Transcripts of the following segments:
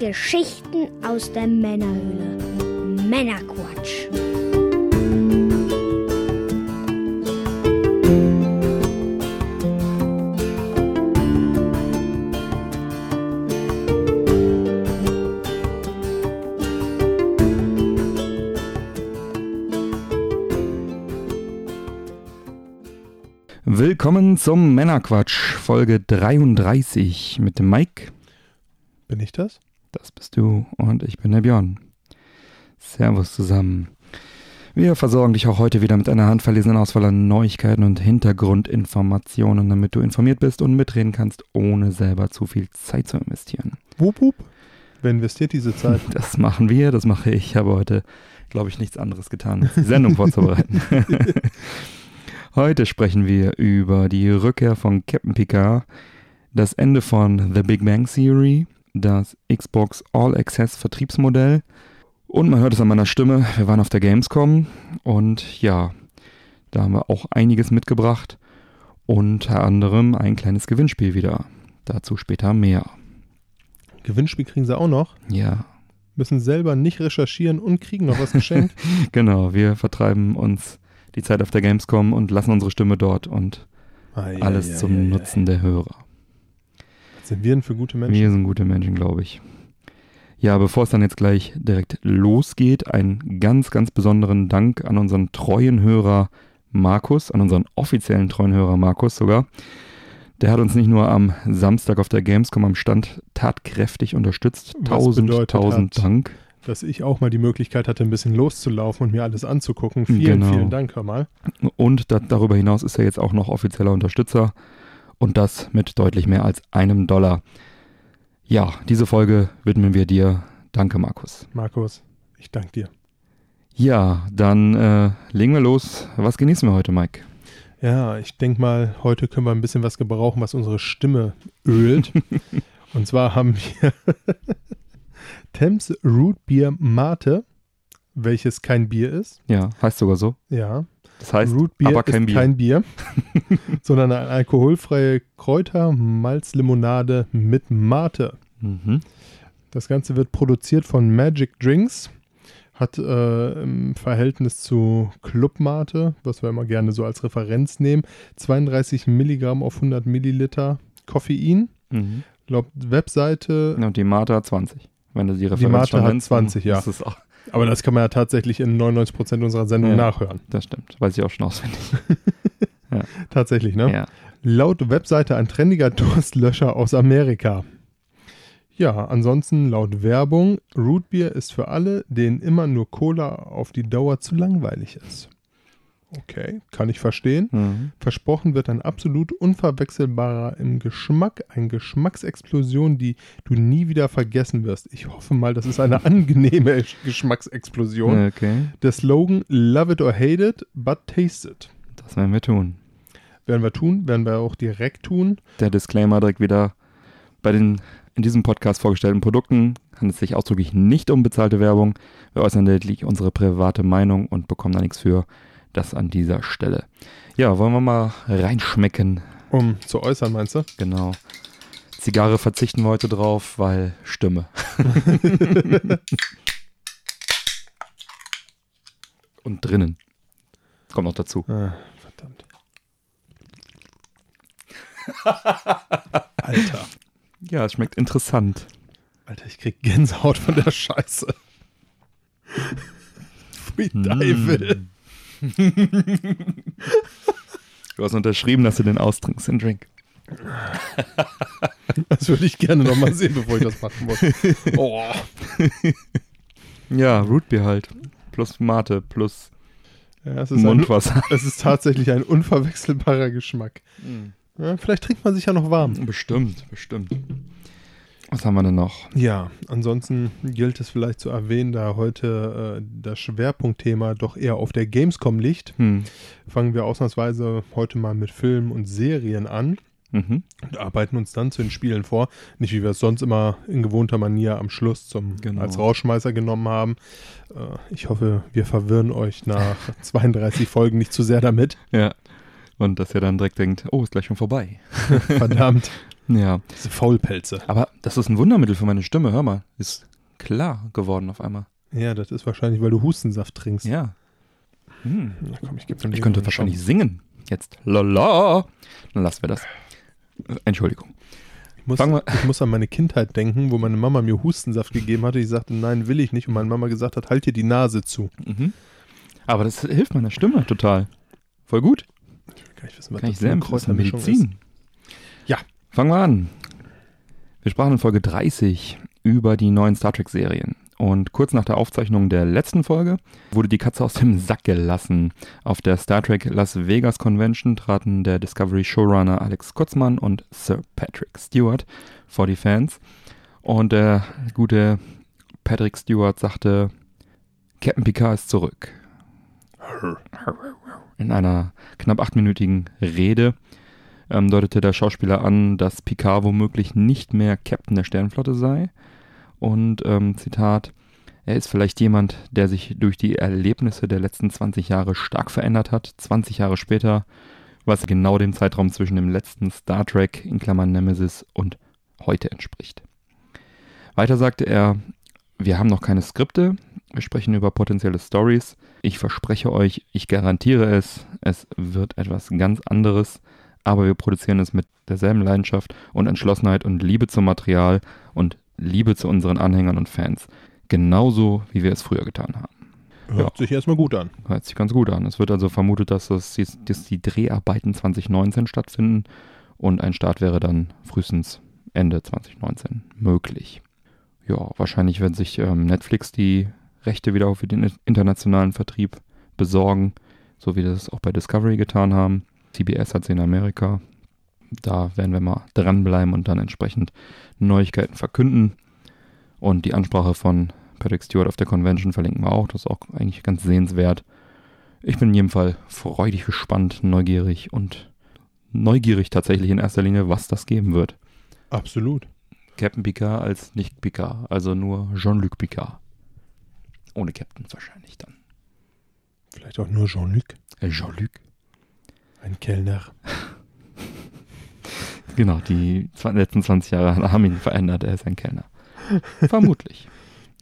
Geschichten aus der Männerhöhle. Männerquatsch. Willkommen zum Männerquatsch, Folge 33 mit dem Mike. Bin ich das? Das bist du und ich bin der Björn. Servus zusammen. Wir versorgen dich auch heute wieder mit einer handverlesenen Auswahl an Neuigkeiten und Hintergrundinformationen, damit du informiert bist und mitreden kannst, ohne selber zu viel Zeit zu investieren. Wup, wup. Wer investiert diese Zeit? Das machen wir, das mache ich. Ich habe heute, glaube ich, nichts anderes getan, als die Sendung vorzubereiten. Heute sprechen wir über die Rückkehr von Captain Picard, das Ende von The Big Bang Theory, das Xbox All Access Vertriebsmodell und man hört es an meiner Stimme, wir waren auf der Gamescom und ja, da haben wir auch einiges mitgebracht, unter anderem ein kleines Gewinnspiel wieder. Dazu später mehr. Gewinnspiel kriegen sie auch noch. Ja, Müssen selber nicht recherchieren und kriegen noch was geschenkt. genau, wir vertreiben uns die Zeit auf der Gamescom und lassen unsere Stimme dort und Ei, alles ei, zum ei, Nutzen der Hörer. Sind wir denn für gute Menschen? Wir sind gute Menschen, glaube ich. Ja, bevor es dann jetzt gleich direkt losgeht, einen ganz, ganz besonderen Dank an unseren treuen Hörer Markus, an unseren offiziellen treuen Hörer Markus sogar. Der hat uns nicht nur am Samstag auf der Gamescom am Stand tatkräftig unterstützt. Was Tausend, tausend hat? Dank. Dass ich auch mal die Möglichkeit hatte, ein bisschen loszulaufen und mir alles anzugucken. Vielen, Genau. vielen Dank, hör mal. Und da, darüber hinaus ist er jetzt auch noch offizieller Unterstützer. Und das mit deutlich mehr als einem Dollar. Ja, diese Folge widmen wir dir. Danke, Markus. Markus, ich danke dir. Ja, dann äh, legen wir los. Was genießen wir heute, Mike? Ja, ich denke mal, heute können wir ein bisschen was gebrauchen, was unsere Stimme ölt. und zwar haben wir Thames Root Beer Mate, welches kein Bier ist. Ja, heißt sogar so. Ja. Das heißt, Root Beer aber kein ist Bier. kein Bier, sondern eine alkoholfreie Kräuter-Malzlimonade mit Mate. Mhm. Das Ganze wird produziert von Magic Drinks, hat äh, im Verhältnis zu Club Mate, was wir immer gerne so als Referenz nehmen, 32 Milligramm auf 100 Milliliter Koffein. Mhm. Laut Webseite, Und die Mate hat 20. Wenn du die Referenz Mate schon hat nennst, 20, ja. ist es auch, aber das kann man ja tatsächlich in 99% unserer Sendung Ja. nachhören. das stimmt. Weiß ich auch schon auswendig. Tatsächlich, ne? Ja. Laut Webseite ein trendiger Durstlöscher aus Amerika. Ja, ansonsten laut Werbung, Rootbier ist für alle, denen immer nur Cola auf die Dauer zu langweilig ist. Okay, kann ich verstehen. Mhm. Versprochen wird ein absolut unverwechselbarer im Geschmack, eine Geschmacksexplosion, die du nie wieder vergessen wirst. Ich hoffe mal, das ist eine angenehme Geschmacksexplosion. Okay, Der Slogan Love it or hate it, but taste it. das werden wir tun. Werden wir tun, werden wir auch direkt tun. Der Disclaimer direkt wieder. Bei den in diesem Podcast vorgestellten Produkten handelt es sich ausdrücklich nicht um bezahlte Werbung. Wir äußern lediglich unsere private Meinung und bekommen da nichts für. Das an dieser Stelle. Ja, wollen wir mal reinschmecken. Um zu äußern, meinst du? Genau. Zigarre verzichten wir heute drauf, weil Stimme. Und drinnen. Kommt noch dazu. Ah, verdammt. Alter. Ja, es schmeckt interessant. Alter, ich krieg Gänsehaut von der Scheiße. Pfui Teufel. Du hast unterschrieben, dass du den austrinkst, den Drink. Das würde ich gerne nochmal sehen, bevor ich das machen muss. Oh. Ja, Rootbeer halt. Plus Mate, plus Ja, es, ist ein, Mundwasser. es ist tatsächlich ein unverwechselbarer Geschmack. Ja, vielleicht trinkt man sich ja noch warm. Bestimmt, bestimmt. Was haben wir denn noch? Ja, ansonsten gilt es vielleicht zu erwähnen, da heute äh, das Schwerpunktthema doch eher auf der Gamescom liegt, Hm. fangen wir ausnahmsweise heute mal mit Filmen und Serien an. Mhm. und arbeiten uns dann zu den Spielen vor. Nicht wie wir es sonst immer in gewohnter Manier am Schluss zum, Genau. als Rausschmeißer genommen haben. Äh, ich hoffe, wir verwirren euch nach 32 Folgen nicht zu sehr damit. Ja. Und dass ihr dann direkt denkt, oh, ist gleich schon vorbei. Verdammt. Ja, Diese Faulpelze. aber das ist ein Wundermittel für meine Stimme. Hör mal, ist klar geworden auf einmal. Ja, das ist wahrscheinlich, weil du Hustensaft trinkst. Ja. Hm. Na komm, ich Ich könnte wahrscheinlich Schaum. singen. Jetzt. Lala. Dann lassen wir das. Äh, Entschuldigung. Ich muss, ich muss an meine Kindheit denken, wo meine Mama mir Hustensaft gegeben hatte. Ich sagte, nein, will ich nicht. Und meine Mama gesagt hat, halt dir die Nase zu. Mhm. Aber das hilft meiner Stimme total. Voll gut. Ich will gar nicht wissen, was Kann ich das für sehr Medizin. Ja. Fangen wir an. Wir sprachen in Folge 30 über die neuen Star Trek-Serien. Und kurz nach der Aufzeichnung der letzten Folge wurde die Katze aus dem Sack gelassen. Auf der Star Trek Las Vegas Convention traten der Discovery Showrunner Alex Kutzmann und Sir Patrick Stewart vor die Fans. Und der gute Patrick Stewart sagte, Captain Picard ist zurück. In einer knapp achtminütigen Rede ähm, deutete der Schauspieler an, dass Picard womöglich nicht mehr Captain der Sternenflotte sei. Und ähm, Zitat, er ist vielleicht jemand, der sich durch die Erlebnisse der letzten 20 Jahre stark verändert hat. 20 Jahre später, was genau dem Zeitraum zwischen dem letzten Star Trek in Klammern Nemesis und heute entspricht. Weiter sagte er, wir haben noch keine Skripte, wir sprechen über potenzielle Stories. Ich verspreche euch, ich garantiere es, es wird etwas ganz anderes, aber wir produzieren es mit derselben Leidenschaft und Entschlossenheit und Liebe zum Material und Liebe zu unseren Anhängern und Fans. Genauso, wie wir es früher getan haben. Hört sich erstmal gut an. Hört sich ganz gut an. Es wird also vermutet, dass, das, dass die Dreharbeiten 2019 stattfinden und ein Start wäre dann frühestens Ende 2019 möglich. Ja, wahrscheinlich wird sich ähm, Netflix die Rechte wieder für den internationalen Vertrieb besorgen, so wie das auch bei Discovery getan haben. CBS hat sie in Amerika. Da werden wir mal dranbleiben und dann entsprechend Neuigkeiten verkünden. Und die Ansprache von Patrick Stewart auf der Convention verlinken wir auch. Das ist auch eigentlich ganz sehenswert. Ich bin in jedem Fall freudig gespannt, neugierig und neugierig tatsächlich in erster Linie, was das geben wird. Absolut. Captain Picard als nicht Picard, also nur Jean-Luc Picard. Ohne Captain wahrscheinlich dann. Vielleicht auch nur Jean-Luc, Äh, Jean-Luc. Ein Kellner. Genau, die letzten 20 Jahre haben ihn verändert. Er ist ein Kellner. Vermutlich.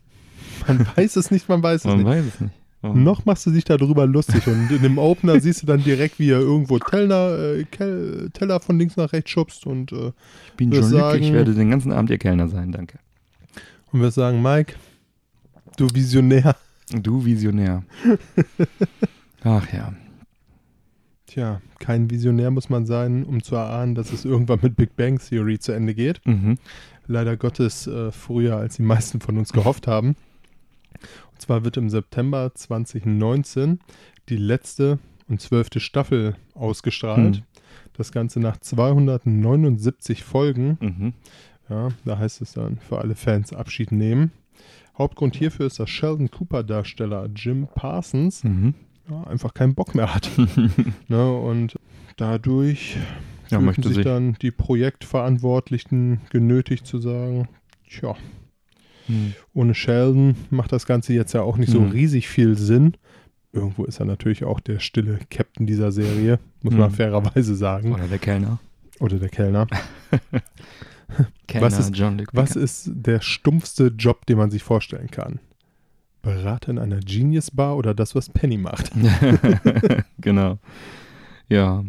Man weiß es nicht, man weiß es Man nicht. weiß es nicht. Oh. Noch machst du dich darüber lustig und in dem Opener siehst du dann direkt, wie er irgendwo Teller, äh, Kel Teller von links nach rechts schubst und, äh, Ich bin Jean-Luc, sagen- ich werde den ganzen Abend Ihr Kellner sein, danke. und wir sagen, Mike, du Visionär. Du Visionär. Ach ja. Tja, kein Visionär muss man sein, um zu erahnen, dass es irgendwann mit Big Bang Theory zu Ende geht. Mhm. Leider Gottes äh, früher, als die meisten von uns gehofft haben. Und zwar wird im September 2019 die letzte und zwölfte Staffel ausgestrahlt. Hm. Das Ganze nach 279 Folgen. Mhm. Ja, da heißt es dann für alle Fans Abschied nehmen. Hauptgrund hierfür ist, dass Sheldon Cooper Darsteller Jim Parsons Mhm. Ja, einfach keinen Bock mehr hat. ne, und dadurch Ja, fühlten sich sich. dann die Projektverantwortlichen genötigt zu sagen, tja, Hm. ohne Sheldon macht das Ganze jetzt ja auch nicht so Mhm. riesig viel Sinn. Irgendwo ist er natürlich auch der stille Captain dieser Serie, muss man Mhm. fairerweise sagen. Oder der Kellner. Oder der Kellner. Kellner Was ist- Was ist der stumpfste Job, den man sich vorstellen kann? Berater in einer Genius Bar oder das, was Penny macht? genau. Ja.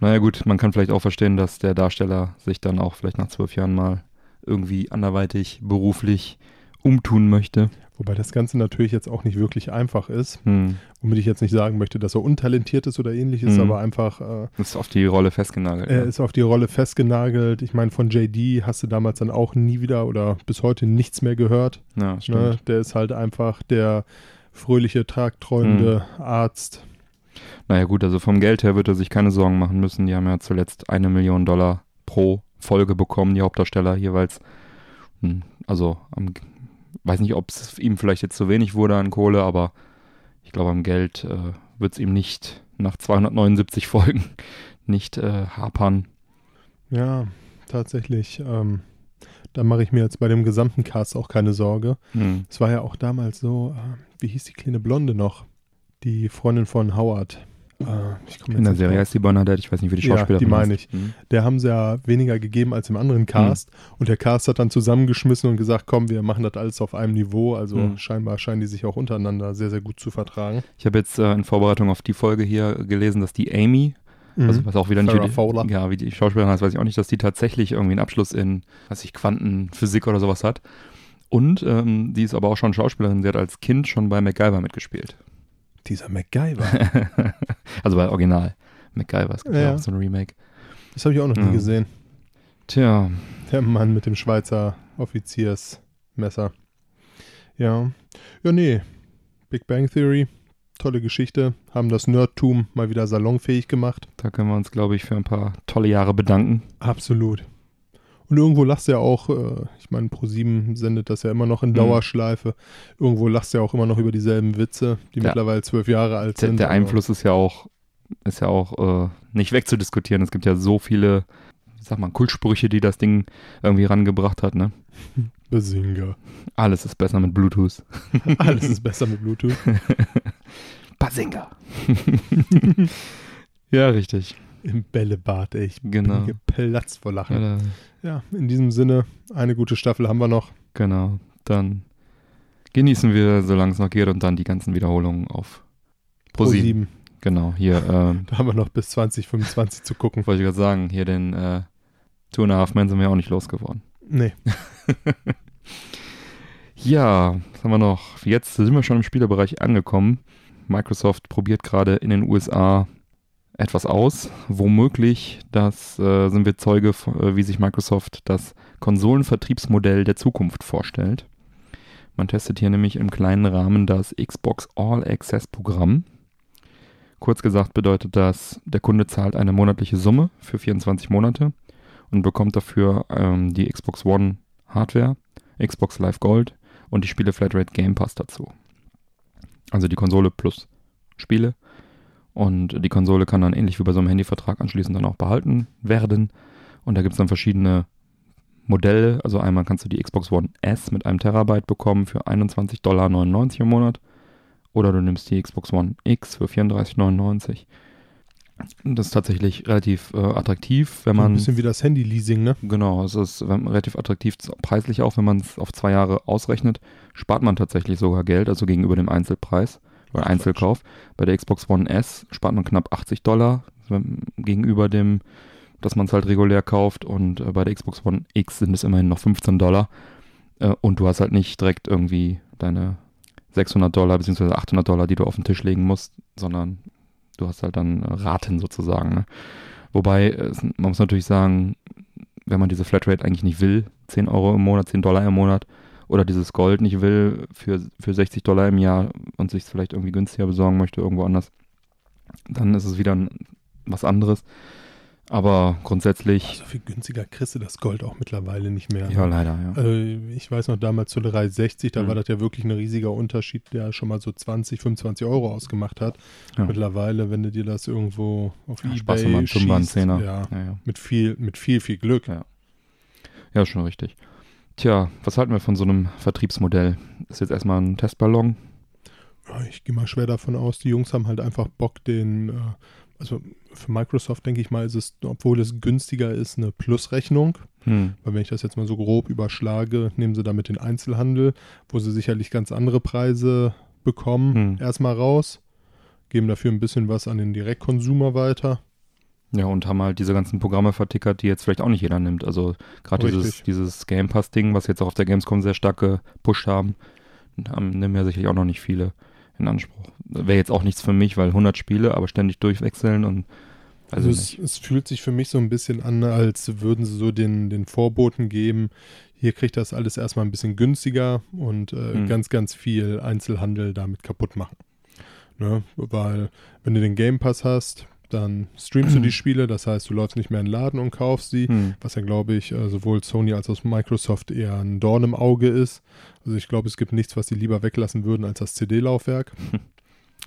Naja gut, man kann vielleicht auch verstehen, dass der Darsteller sich dann auch vielleicht nach zwölf Jahren mal irgendwie anderweitig beruflich umtun möchte. Wobei das Ganze natürlich jetzt auch nicht wirklich einfach ist. Hm. Womit ich jetzt nicht sagen möchte, dass er untalentiert ist oder ähnliches, Mhm. aber einfach, äh, Ist auf die Rolle festgenagelt. er ne? ist auf die Rolle festgenagelt. Ich meine, von JD hast du damals dann auch nie wieder oder bis heute nichts mehr gehört. ja, stimmt. Ne? Der ist halt einfach der fröhliche, tragtreuende Mhm. Arzt. Naja gut, also vom Geld her wird er sich keine Sorgen machen müssen. Die haben ja zuletzt eine Million Dollar pro Folge bekommen, die Hauptdarsteller jeweils. Hm, Also, am, weiß nicht, ob es ihm vielleicht jetzt zu wenig wurde an Kohle, aber ich glaube, am Geld äh, wird es ihm nicht nach 279 Folgen nicht äh, hapern. Ja, tatsächlich. Ähm, da mache ich mir jetzt bei dem gesamten Cast auch keine Sorge. Hm. Es war ja auch damals so, äh, wie hieß die kleine Blonde noch? Die Freundin von Howard. Äh, In der nicht Serie heißt die Bernadette, ich weiß nicht, wie die Ja, Schauspielerin die meine ich. Mhm. Der haben sie ja weniger gegeben als im anderen Cast. Und der Cast hat dann zusammengeschmissen und gesagt, komm, wir machen das alles auf einem Niveau. Also Mhm. scheinbar scheinen die sich auch untereinander sehr, sehr gut zu vertragen. Ich habe jetzt äh, in Vorbereitung auf die Folge hier gelesen, dass die Amy, also was auch wieder nicht wie die, Fowler. ja, wie die Schauspielerin heißt, weiß ich auch nicht, dass die tatsächlich irgendwie einen Abschluss in, weiß ich, Quantenphysik oder sowas hat. Und ähm, die ist aber auch schon Schauspielerin, sie hat als Kind schon bei MacGyver mitgespielt. Dieser MacGyver. also bei Original MacGyver, es gibt ja, Ja. auch so ein Remake. Das habe ich auch noch nie Ja. gesehen. Tja, Der Mann mit dem Schweizer Offiziersmesser. Ja. Ja, nee. Big Bang Theory. Tolle Geschichte. Haben das Nerdtum mal wieder salonfähig gemacht. da können wir uns, glaube ich, für ein paar tolle Jahre bedanken. Absolut. Und irgendwo lachst du ja auch, äh, ich meine, Pro7 sendet das ja immer noch in Mhm. Dauerschleife. Irgendwo lachst du ja auch immer noch über dieselben Witze, die Ja. mittlerweile zwölf Jahre alt Der, sind. der Einfluss ist ja auch, ist ja auch äh, nicht wegzudiskutieren. Es gibt ja so viele, ich sag mal, Kultsprüche, die das Ding irgendwie rangebracht hat, ne? Besinger. Alles ist besser mit Bluetooth. Alles ist besser mit Bluetooth. Basinga. ja, richtig. Im Bällebad, ey. Ich Genau. bin geplatzt vor Lachen. Ja, Ja, in diesem Sinne, eine gute Staffel haben wir noch. genau. Dann genießen wir, solange es noch geht, und dann die ganzen Wiederholungen auf Pro 7. Pro7. Genau, hier, ähm, Da haben wir noch bis 2025 zu gucken. wollte ich gerade sagen, hier den äh, Two and a Half Men sind wir auch nicht losgeworden. Nee. Ja, was haben wir noch? Jetzt sind wir schon im Spielerbereich angekommen. Microsoft probiert gerade in den USA etwas aus. Womöglich, das äh, sind wir Zeuge, äh, wie sich Microsoft das Konsolenvertriebsmodell der Zukunft vorstellt. Man testet hier nämlich im kleinen Rahmen das Xbox All Access Programm. Kurz gesagt bedeutet das, der Kunde zahlt eine monatliche Summe für 24 Monate und bekommt dafür ähm, die Xbox One Hardware, Xbox Live Gold und die Spiele Flatrate Game Pass dazu. Also die Konsole plus Spiele. Und die Konsole kann dann ähnlich wie bei so einem Handyvertrag anschließend dann auch behalten werden. Und da gibt es dann verschiedene Modelle. Also einmal kannst du die Xbox One S mit einem Terabyte bekommen für 21,99 Dollar im Monat. Oder du nimmst die Xbox One X für 34,99. Das ist tatsächlich relativ äh, attraktiv, wenn So ein man bisschen wie das Handy-Leasing, ne? Genau, es ist relativ attraktiv preislich auch, wenn man es auf zwei Jahre ausrechnet, spart man tatsächlich sogar Geld, also gegenüber dem Einzelpreis oder Ach, Einzelkauf. Bei der Xbox One S spart man knapp 80 Dollar gegenüber dem, dass man es halt regulär kauft und äh, bei der Xbox One X sind es immerhin noch 15 Dollar äh, und du hast halt nicht direkt irgendwie deine 600 Dollar bzw. 800 Dollar, die du auf den Tisch legen musst, sondern du hast halt dann äh, Raten sozusagen. Ne? Wobei, es, man muss natürlich sagen, wenn man diese Flatrate eigentlich nicht will, 10 Euro im Monat, 10 Dollar im Monat, oder dieses Gold nicht will für, für 60 Dollar im Jahr und sich vielleicht irgendwie günstiger besorgen möchte irgendwo anders, dann ist es wieder ein, was anderes. Aber grundsätzlich, So viel günstiger kriegst du das Gold auch mittlerweile nicht mehr. ja, leider, ja. Äh, ich weiß noch damals zur 360, da Mhm. war das ja wirklich ein riesiger Unterschied, der schon mal so 20, 25 Euro ausgemacht hat. Ja. Mittlerweile, wenn du dir das irgendwo auf Ja, Ebay Spaß, wenn man einen Fünfer, einen schießt, Zehner. ja, Ja, ja. mit viel, mit viel, viel Glück. Ja. ja, schon richtig. Tja, was halten wir von so einem Vertriebsmodell? Ist jetzt erstmal ein Testballon. Ich gehe mal schwer davon aus, die Jungs haben halt einfach Bock, den, äh, also für Microsoft denke ich mal, ist es, obwohl es günstiger ist, eine Plusrechnung. Hm. Weil wenn ich das jetzt mal so grob überschlage, nehmen sie damit den Einzelhandel, wo sie sicherlich ganz andere Preise bekommen, Hm. erstmal raus, geben dafür ein bisschen was an den Direktkonsumer weiter. Ja, und haben halt diese ganzen Programme vertickert, die jetzt vielleicht auch nicht jeder nimmt. Also gerade dieses, dieses Game Pass-Ding, was jetzt auch auf der Gamescom sehr stark gepusht haben, haben nehmen ja sicherlich auch noch nicht viele in Anspruch. Wäre jetzt auch nichts für mich, weil 100 Spiele, aber ständig durchwechseln und also, Also es, es fühlt sich für mich so ein bisschen an, als würden sie so den, den Vorboten geben, hier kriegt das alles erstmal ein bisschen günstiger und äh, Hm. ganz, ganz viel Einzelhandel damit kaputt machen. Ne? Weil wenn du den Game Pass hast, dann streamst du die Spiele, das heißt, du läufst nicht mehr in den Laden und kaufst sie, hm, was ja, glaube ich, äh, sowohl Sony als auch Microsoft eher ein Dorn im Auge ist. Also ich glaube, es gibt nichts, was sie lieber weglassen würden als das CD-Laufwerk,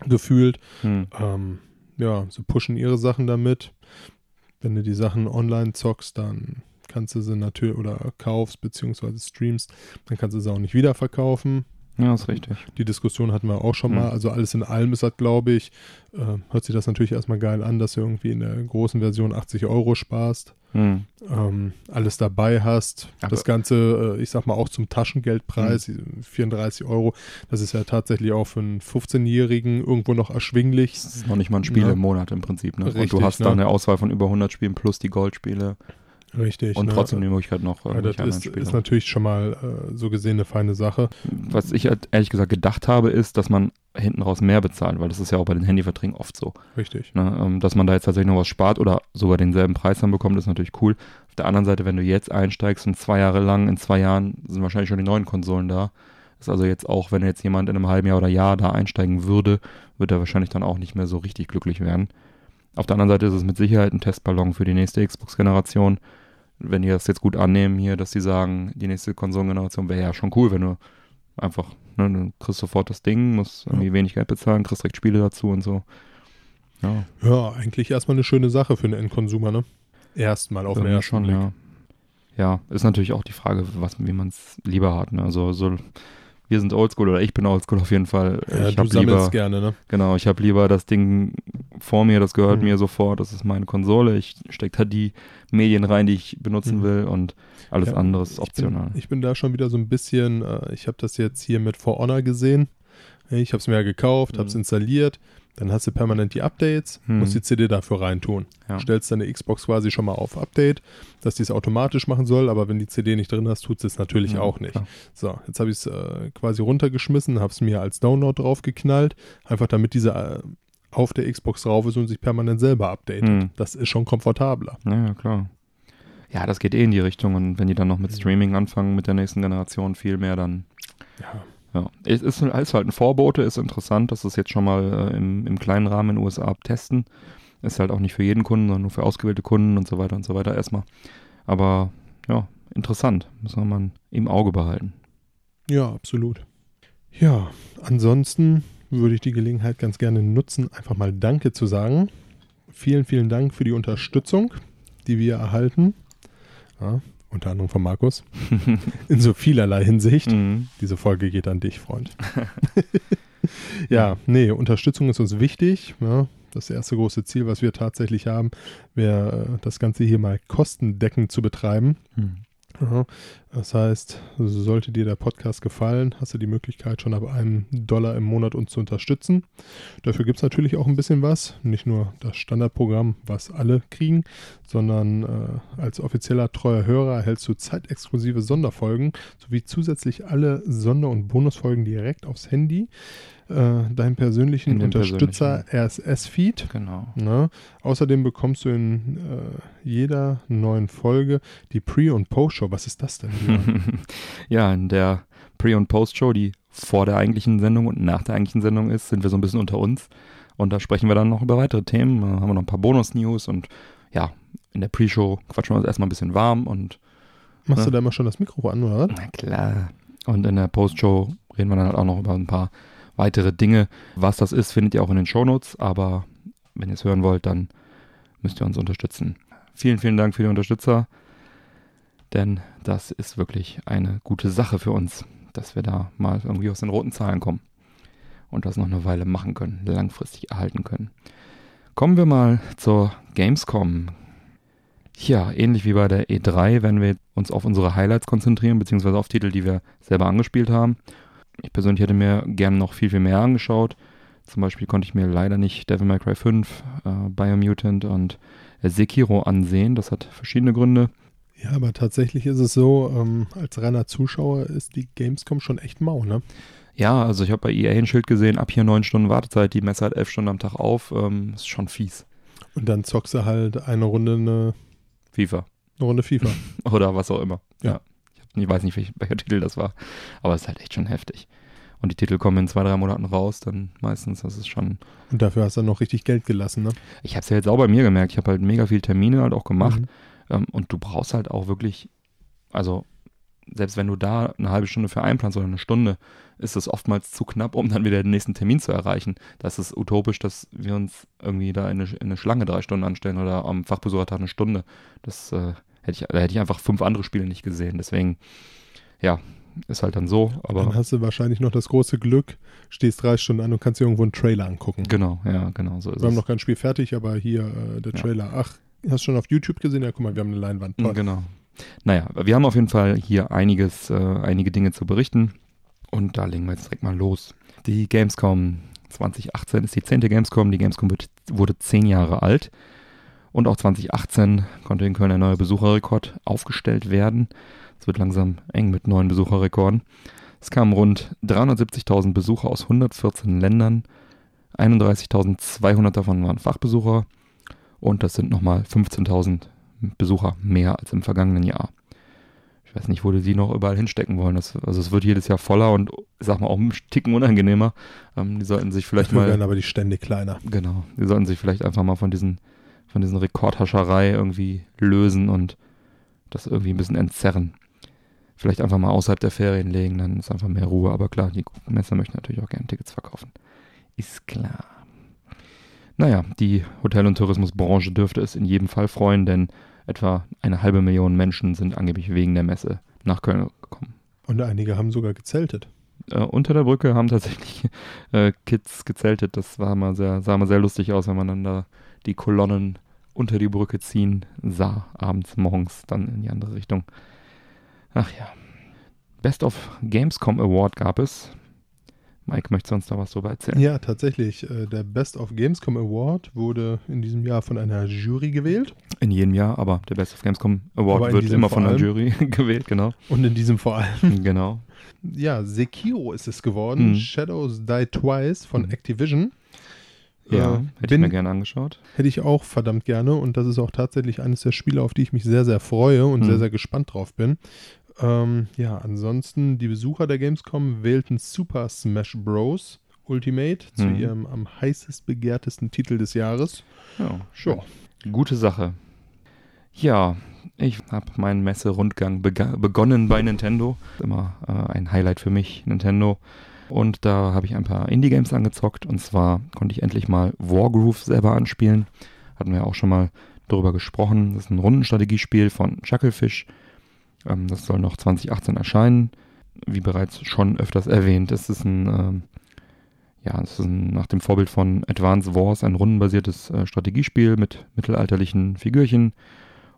gefühlt. hm, Ähm, ja, sie pushen ihre Sachen damit. Wenn du die Sachen online zockst, dann kannst du sie natürlich oder kaufst beziehungsweise streamst, dann kannst du sie auch nicht wieder verkaufen. Ja, ist richtig. Die Diskussion hatten wir auch schon Mhm. mal. Also alles in allem ist das, glaube ich, äh, hört sich das natürlich erstmal geil an, dass du irgendwie in der großen Version 80 Euro sparst, Hm. ähm, alles dabei hast. Aber- das Ganze, äh, ich sag mal, auch zum Taschengeldpreis, Mhm. 34 Euro. Das ist ja tatsächlich auch für einen 15-Jährigen irgendwo noch erschwinglich. Das ist noch nicht mal ein Spiel Ja. im Monat im Prinzip. Ne? und Richtig, du hast ne? da eine Auswahl von über 100 Spielen plus die Goldspiele Richtig. und ne? trotzdem die Möglichkeit noch Ja, irgendwelche das ist, ist natürlich schon mal äh, so gesehen eine feine Sache. Was ich halt ehrlich gesagt gedacht habe, ist, dass man hinten raus mehr bezahlt, weil das ist ja auch bei den Handyverträgen oft so. Richtig. Ne? Ähm, Dass man da jetzt tatsächlich noch was spart oder sogar denselben Preis dann bekommt, ist natürlich cool. Auf der anderen Seite, wenn du jetzt einsteigst und zwei Jahre lang, in zwei Jahren sind wahrscheinlich schon die neuen Konsolen da. Ist also jetzt auch, wenn jetzt jemand in einem halben Jahr oder Jahr da einsteigen würde, wird er wahrscheinlich dann auch nicht mehr so richtig glücklich werden. Auf der anderen Seite ist es mit Sicherheit ein Testballon für die nächste Xbox-Generation. Wenn die das jetzt gut annehmen hier, dass die sagen, die nächste Konsolengeneration wäre ja schon cool, wenn du einfach, ne, du kriegst sofort das Ding, musst irgendwie wenig Geld bezahlen, kriegst direkt Spiele dazu und so. Ja, Ja, eigentlich erstmal eine schöne Sache für einen Endkonsumer, ne? Erstmal auf den ersten schon, Blick. ja. Ja, ist natürlich auch die Frage, was, wie man es lieber hat. Ne? Also so, wir sind oldschool oder ich bin oldschool auf jeden Fall. Ja, ich du habe sammelst lieber, gerne, ne? genau, ich habe lieber das Ding vor mir, das gehört Mhm. mir sofort, das ist meine Konsole. Ich stecke da die Medien rein, die ich benutzen Mhm. will und alles Ja, andere ist Ich optional. bin, ich bin da schon wieder so ein bisschen, äh, ich habe das jetzt hier mit For Honor gesehen. Ich habe es mir ja gekauft, habe es Mhm. installiert. Dann hast du permanent die Updates, Mhm. musst die CD dafür reintun. Ja. Stellst deine Xbox quasi schon mal auf Update, dass die es automatisch machen soll, aber wenn die CD nicht drin hast, tut es natürlich Ja, auch nicht. klar. So, jetzt habe ich es äh, quasi runtergeschmissen, habe es mir als Download draufgeknallt, einfach damit diese äh, auf der Xbox drauf ist und sich permanent selber updatet. Mhm. Das ist schon komfortabler. Ja, klar. Ja, das geht eh in die Richtung und wenn die dann noch mit. Streaming anfangen mit der nächsten Generation viel mehr, dann Ja. Ja, es ist, ist halt ein Vorbote, ist interessant, dass es jetzt schon mal äh, im, im kleinen Rahmen in den USA testen. Ist halt auch nicht für jeden Kunden, sondern nur für ausgewählte Kunden und so weiter und so weiter erstmal. Aber ja, interessant, muss man im Auge behalten. Ja, absolut. Ja, ansonsten würde ich die Gelegenheit ganz gerne nutzen, einfach mal Danke zu sagen. Vielen, vielen Dank für die Unterstützung, die wir erhalten. Ja, unter anderem von Markus. In so vielerlei Hinsicht. Mhm. Diese Folge geht an dich, Freund. ja, nee, Unterstützung ist uns wichtig. Ja. Das erste große Ziel, was wir tatsächlich haben, wäre, äh, das Ganze hier mal kostendeckend zu betreiben. Mhm. Ja, das heißt, sollte dir der Podcast gefallen, hast du die Möglichkeit, schon ab einem Dollar im Monat uns zu unterstützen. Dafür gibt es natürlich auch ein bisschen was. Nicht nur das Standardprogramm, was alle kriegen, sondern äh, als offizieller treuer Hörer erhältst du zeitexklusive Sonderfolgen sowie zusätzlich alle Sonder- und Bonusfolgen direkt aufs Handy. Äh, deinen persönlichen Unterstützer RSS-Feed. Genau. Ne? Außerdem bekommst du in äh, jeder neuen Folge die Pre- und Post-Show. Was ist das denn? Ja, in der Pre- und Post-Show, die vor der eigentlichen Sendung und nach der eigentlichen Sendung ist, sind wir so ein bisschen unter uns. Und da sprechen wir dann noch über weitere Themen. Da haben wir noch ein paar Bonus-News und ja, in der Pre-Show quatschen wir uns erstmal ein bisschen warm und Machst du Ja. da immer schon das Mikro an, oder was? Na klar. Und in der Post-Show reden wir dann halt auch noch über ein paar weitere Dinge. Was das ist, findet ihr auch in den Shownotes, aber wenn ihr es hören wollt, dann müsst ihr uns unterstützen. Vielen, vielen Dank für die Unterstützer, denn das ist wirklich eine gute Sache für uns, dass wir da mal irgendwie aus den roten Zahlen kommen und das noch eine Weile machen können, langfristig erhalten können. Kommen wir mal zur Gamescom. Ja, ähnlich wie bei der E3 werden wir uns auf unsere Highlights konzentrieren, beziehungsweise auf Titel, die wir selber angespielt haben. Ich persönlich hätte mir gerne noch viel, viel mehr angeschaut. Zum Beispiel konnte ich mir leider nicht Devil May Cry 5, äh, Biomutant und Sekiro ansehen. Das hat verschiedene Gründe. Ja, aber tatsächlich ist es so, ähm, als reiner Zuschauer ist die Gamescom schon echt mau, ne? Ja, also ich habe bei EA ein Schild gesehen, ab hier neun Stunden Wartezeit, die Messe hat elf Stunden am Tag auf. Ähm, ist schon fies. Und dann zockst du halt eine Runde eine, FIFA. eine Runde FIFA. Oder was auch immer. Ja. Ich, hab, ich weiß nicht, welch, welcher Titel das war. Aber es ist halt echt schon heftig. Und die Titel kommen in zwei, drei Monaten raus, dann meistens. Das ist schon. Und dafür hast du dann noch richtig Geld gelassen, ne? Ich habe es ja jetzt auch bei mir gemerkt. Ich habe halt mega viele Termine halt auch gemacht. Mhm. Ähm, und du brauchst halt auch wirklich, also selbst wenn du da eine halbe Stunde für einplanst oder eine Stunde, ist es oftmals zu knapp, um dann wieder den nächsten Termin zu erreichen. Das ist utopisch, dass wir uns irgendwie da in eine, in eine Schlange drei Stunden anstellen oder am Fachbesuchertag eine Stunde. Das äh, hätte ich, da hätte ich einfach fünf andere Spiele nicht gesehen. Deswegen, ja, ist halt dann so, aber. Dann hast du wahrscheinlich noch das große Glück, stehst drei Stunden an und kannst dir irgendwo einen Trailer angucken. Genau, ja, genau so ist Wir haben es. noch kein Spiel fertig, aber hier äh, der Ja. Trailer. Ach, hast schon auf YouTube gesehen? Ja, guck mal, wir haben eine Leinwand. Toll. Genau. Naja, wir haben auf jeden Fall hier einiges, äh, einige Dinge zu berichten. Und da legen wir jetzt direkt mal los. Die Gamescom 2018 ist die 10. Gamescom. Die Gamescom wird, wurde 10 Jahre alt. Und auch 2018 konnte in Köln ein neuer Besucherrekord aufgestellt werden. Es wird langsam eng mit neuen Besucherrekorden. Es kamen rund 370.000 Besucher aus 114 Ländern. 31.200 davon waren Fachbesucher. Und das sind nochmal 15.000 Besucher mehr als im vergangenen Jahr. Ich weiß nicht, wo die noch überall hinstecken wollen. Das, also es wird jedes Jahr voller und ich sag mal auch ein Ticken unangenehmer. Ähm, die sollten sich vielleicht Dafür mal werden aber die Stände kleiner. Genau. Die sollten sich vielleicht einfach mal von diesen, von diesen Rekordhascherei irgendwie lösen und das irgendwie ein bisschen entzerren. Vielleicht einfach mal außerhalb der Ferien legen, dann ist einfach mehr Ruhe. Aber klar, die Messer möchten natürlich auch gerne Tickets verkaufen. Ist klar. Naja, die Hotel- und Tourismusbranche dürfte es in jedem Fall freuen, denn etwa eine halbe Million Menschen sind angeblich wegen der Messe nach Köln gekommen. Und einige haben sogar gezeltet. Äh, unter der Brücke haben tatsächlich äh, Kids gezeltet. Das war mal sehr, sah mal sehr lustig aus, wenn man dann da die Kolonnen unter die Brücke ziehen sah, abends, morgens, dann in die andere Richtung. Ach ja. Best of Gamescom Award gab es. Mike, möchtest du uns da was drüber erzählen? Ja, tatsächlich. äh, Der Best of Gamescom Award wurde in diesem Jahr von einer Jury gewählt. In jedem Jahr, aber der Best of Gamescom Award wird immer von allem. Jury gewählt, genau. Und in diesem vor allem, genau. ja, Sekiro ist es geworden. Mhm. Shadows Die Twice von Mhm. Activision. Ja, Äh, hätte ich bin- mir gerne angeschaut. Hätte ich auch verdammt gerne. Und das ist auch tatsächlich eines der Spiele, auf die ich mich sehr, sehr freue und Mhm. sehr, sehr gespannt drauf bin. Ähm, ja, ansonsten, die Besucher der Gamescom wählten Super Smash Bros. Ultimate zu Mhm. ihrem am heißest begehrtesten Titel des Jahres. Ja, Ja. Gute Sache. Ja, ich habe meinen Messerundgang begonnen bei Nintendo. Immer äh, ein Highlight für mich, Nintendo. Und da habe ich ein paar Indie-Games angezockt. Und zwar konnte ich endlich mal Wargroove selber anspielen. Hatten wir auch schon mal darüber gesprochen. Das ist ein Rundenstrategiespiel von Chucklefish. Ähm, das soll noch 2018 erscheinen. Wie bereits schon öfters erwähnt, es ist ein, ähm, ja, es ist ein, nach dem Vorbild von Advance Wars ein rundenbasiertes äh, Strategiespiel mit mittelalterlichen Figürchen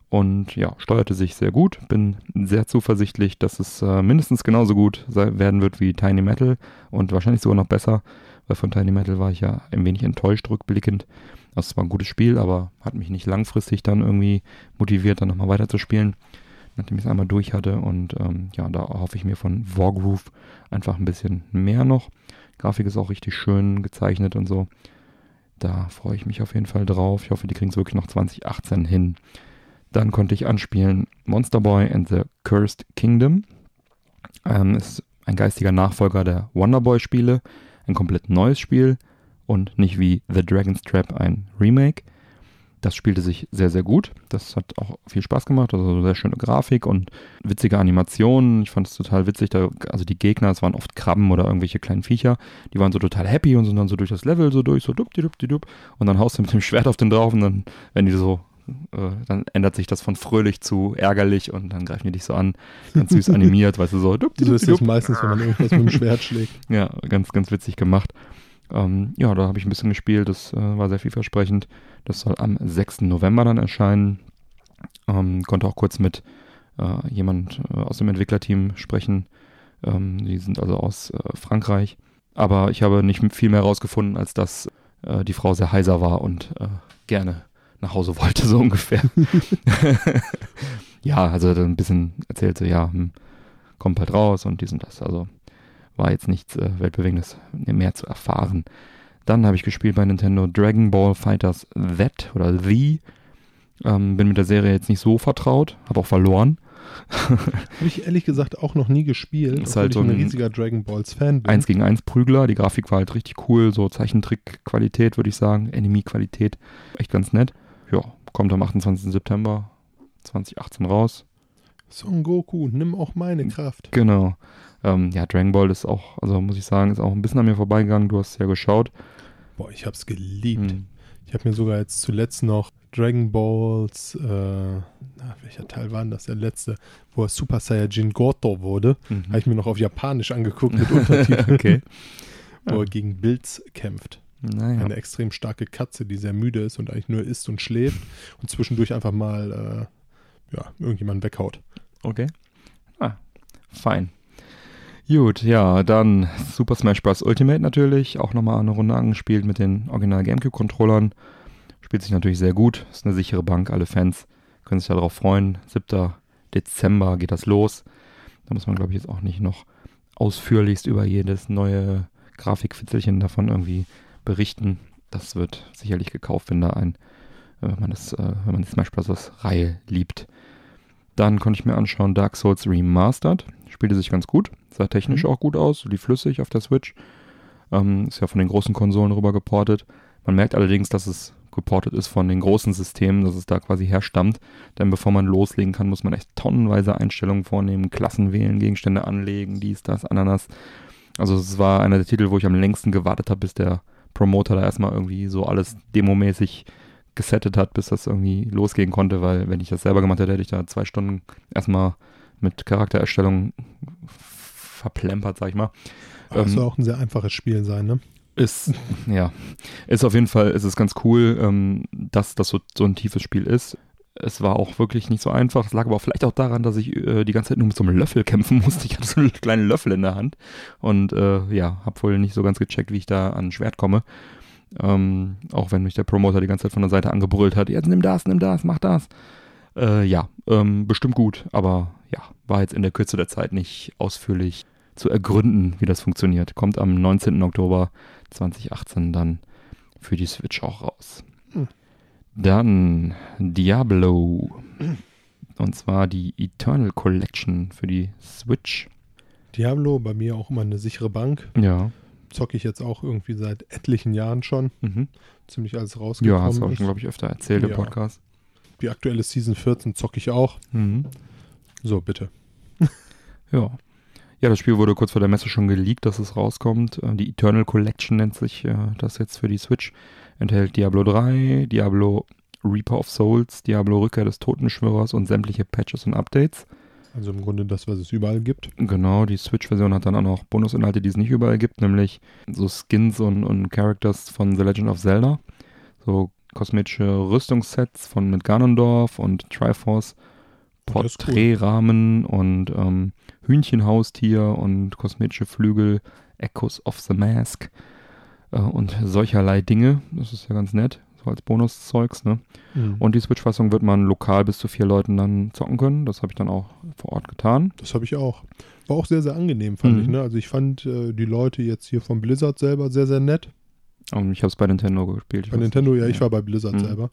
und ja, steuerte sich sehr gut. Bin sehr zuversichtlich, dass es äh, mindestens genauso gut werden wird wie Tiny Metal und wahrscheinlich sogar noch besser, weil von Tiny Metal war ich ja ein wenig enttäuscht rückblickend. Das war ein gutes Spiel, aber hat mich nicht langfristig dann irgendwie motiviert, dann nochmal weiterzuspielen, nachdem ich es einmal durch hatte. Und ähm, ja, da hoffe ich mir von Wargroove einfach ein bisschen mehr noch. Grafik ist auch richtig schön gezeichnet und so. Da freue ich mich auf jeden Fall drauf. Ich hoffe, die kriegen es wirklich noch 2018 hin. Dann konnte ich anspielen Monster Boy and the Cursed Kingdom. Ähm, ist ein geistiger Nachfolger der Wonder Boy Spiele. Ein komplett neues Spiel und nicht wie The Dragon's Trap ein Remake. Das spielte sich sehr, sehr gut. Das hat auch viel Spaß gemacht. Also sehr schöne Grafik und witzige Animationen. Ich fand es total witzig. Da, also die Gegner, es waren oft Krabben oder irgendwelche kleinen Viecher. Die waren so total happy und sind dann so durch das Level so durch, so dupp, dupp, dupp. Und dann haust du mit dem Schwert auf den drauf und dann, wenn die so, äh, dann ändert sich das von fröhlich zu ärgerlich und dann greifen die dich so an. Ganz süß animiert, weißt du, so dupp, So dupp, ist das meistens, wenn man irgendwas mit dem Schwert schlägt. Ja, ganz, ganz witzig gemacht. Ähm, ja, da habe ich ein bisschen gespielt. Das äh, war sehr vielversprechend. Das soll am 6. November dann erscheinen. Ähm, konnte auch kurz mit äh, jemand äh, aus dem Entwicklerteam sprechen. Ähm, die sind also aus äh, Frankreich. Aber ich habe nicht viel mehr herausgefunden, als dass äh, die Frau sehr heiser war und äh, gerne nach Hause wollte, so ungefähr. ja, also ein bisschen erzählte, ja, hm, kommt halt raus und dies und das. Also war jetzt nichts äh, Weltbewegendes mehr zu erfahren. Dann habe ich gespielt bei Nintendo Dragon Ball Fighters That oder The. Ähm, bin mit der Serie jetzt nicht so vertraut, habe auch verloren. Habe ich ehrlich gesagt auch noch nie gespielt, Ist halt ich so ein ein riesiger Dragon Balls Fan bin. Eins gegen eins Prügler, die Grafik war halt richtig cool, so Zeichentrick-Qualität würde ich sagen, Enemy-Qualität, echt ganz nett. Ja, kommt am 28. September 2018 raus. Son Goku, nimm auch meine Kraft. Genau. Ähm, ja, Dragon Ball ist auch, also muss ich sagen, ist auch ein bisschen an mir vorbeigegangen. Du hast es ja geschaut. Boah, ich hab's geliebt. Hm. Ich habe mir sogar jetzt zuletzt noch Dragon Balls, äh, na, welcher Teil war denn das? Der letzte, wo er Super Saiyajin Goto wurde. Mhm. Habe ich mir noch auf Japanisch angeguckt mit Untertiteln, okay. wo er gegen Bills kämpft. Naja. Eine extrem starke Katze, die sehr müde ist und eigentlich nur isst und schläft und zwischendurch einfach mal äh, ja, irgendjemanden weghaut. Okay. Ah, fein. Gut, ja, dann Super Smash Bros. Ultimate natürlich. Auch nochmal eine Runde angespielt mit den Original GameCube-Controllern. Spielt sich natürlich sehr gut. Ist eine sichere Bank. Alle Fans können sich darauf freuen. 7. Dezember geht das los. Da muss man, glaube ich, jetzt auch nicht noch ausführlichst über jedes neue Grafikfitzelchen davon irgendwie berichten. Das wird sicherlich gekauft, wenn da ein, äh, wenn man das, äh, wenn man die Smash Bros. Reihe liebt. Dann konnte ich mir anschauen Dark Souls Remastered. Spielte sich ganz gut. Sah technisch Mhm. auch gut aus. Lief flüssig auf der Switch. Ähm, ist ja von den großen Konsolen rüber geportet. Man merkt allerdings, dass es geportet ist von den großen Systemen, dass es da quasi herstammt. Denn bevor man loslegen kann, muss man echt tonnenweise Einstellungen vornehmen, Klassen wählen, Gegenstände anlegen, dies, das, Ananas. Also es war einer der Titel, wo ich am längsten gewartet habe, bis der Promoter da erstmal irgendwie so alles demomäßig gesettet hat, bis das irgendwie losgehen konnte, weil wenn ich das selber gemacht hätte, hätte ich da zwei Stunden erstmal mit Charaktererstellung verplempert, sag ich mal. Aber es Ähm, soll auch ein sehr einfaches Spiel sein, ne? Ist, ja, ist auf jeden Fall, ist es ganz cool, ähm, dass das so, so ein tiefes Spiel ist. Es war auch wirklich nicht so einfach. Es lag aber auch vielleicht auch daran, dass ich äh, die ganze Zeit nur mit so einem Löffel kämpfen musste. Ich hatte so einen kleinen Löffel in der Hand und äh, ja, habe wohl nicht so ganz gecheckt, wie ich da an ein Schwert komme. Ähm, auch wenn mich der Promoter die ganze Zeit von der Seite angebrüllt hat, jetzt nimm das, nimm das, mach das. Äh, ja, ähm, bestimmt gut, aber ja, war jetzt in der Kürze der Zeit nicht ausführlich zu ergründen, wie das funktioniert. Kommt am 19. Oktober 2018 dann für die Switch auch raus. Hm. Dann Diablo. Und zwar die Eternal Collection für die Switch. Diablo, bei mir auch immer eine sichere Bank. Ja. Zocke ich jetzt auch irgendwie seit etlichen Jahren schon. Mhm. Ziemlich alles Ja, rausgekommen hast du auch schon, glaube ich, öfter erzählt im Ja. Podcast. Die aktuelle Season 14 zocke ich auch. Mhm. So, bitte. Ja. Ja, das Spiel wurde kurz vor der Messe schon geleakt, dass es rauskommt. Äh, Die Eternal Collection nennt sich äh, das jetzt für die Switch. Enthält Diablo 3, Diablo Reaper of Souls, Diablo Rückkehr des Totenschwörers und sämtliche Patches und Updates. Also im Grunde das, was es überall gibt. Genau, die Switch-Version hat dann auch noch Bonusinhalte, die es nicht überall gibt, nämlich so Skins und, und Characters von The Legend of Zelda. So kosmetische Rüstungssets von mit Ganondorf und Triforce, Oh, ist cool. Porträtrahmen und ähm, Hühnchenhaustier und kosmetische Flügel, Echoes of the Mask äh, und solcherlei Dinge. Das ist ja ganz nett, so als Bonuszeugs, ne? Mhm. Und die Switch-Fassung wird man lokal bis zu vier Leuten dann zocken können. Das habe ich dann auch vor Ort getan. Das habe ich auch. War auch sehr, sehr angenehm, fand Mhm. ich. Ne? Also ich fand äh, die Leute jetzt hier von Blizzard selber sehr, sehr nett. Und ich habe es bei Nintendo gespielt. Ich Bei Nintendo, ja, ich ja. war bei Blizzard Mhm. selber.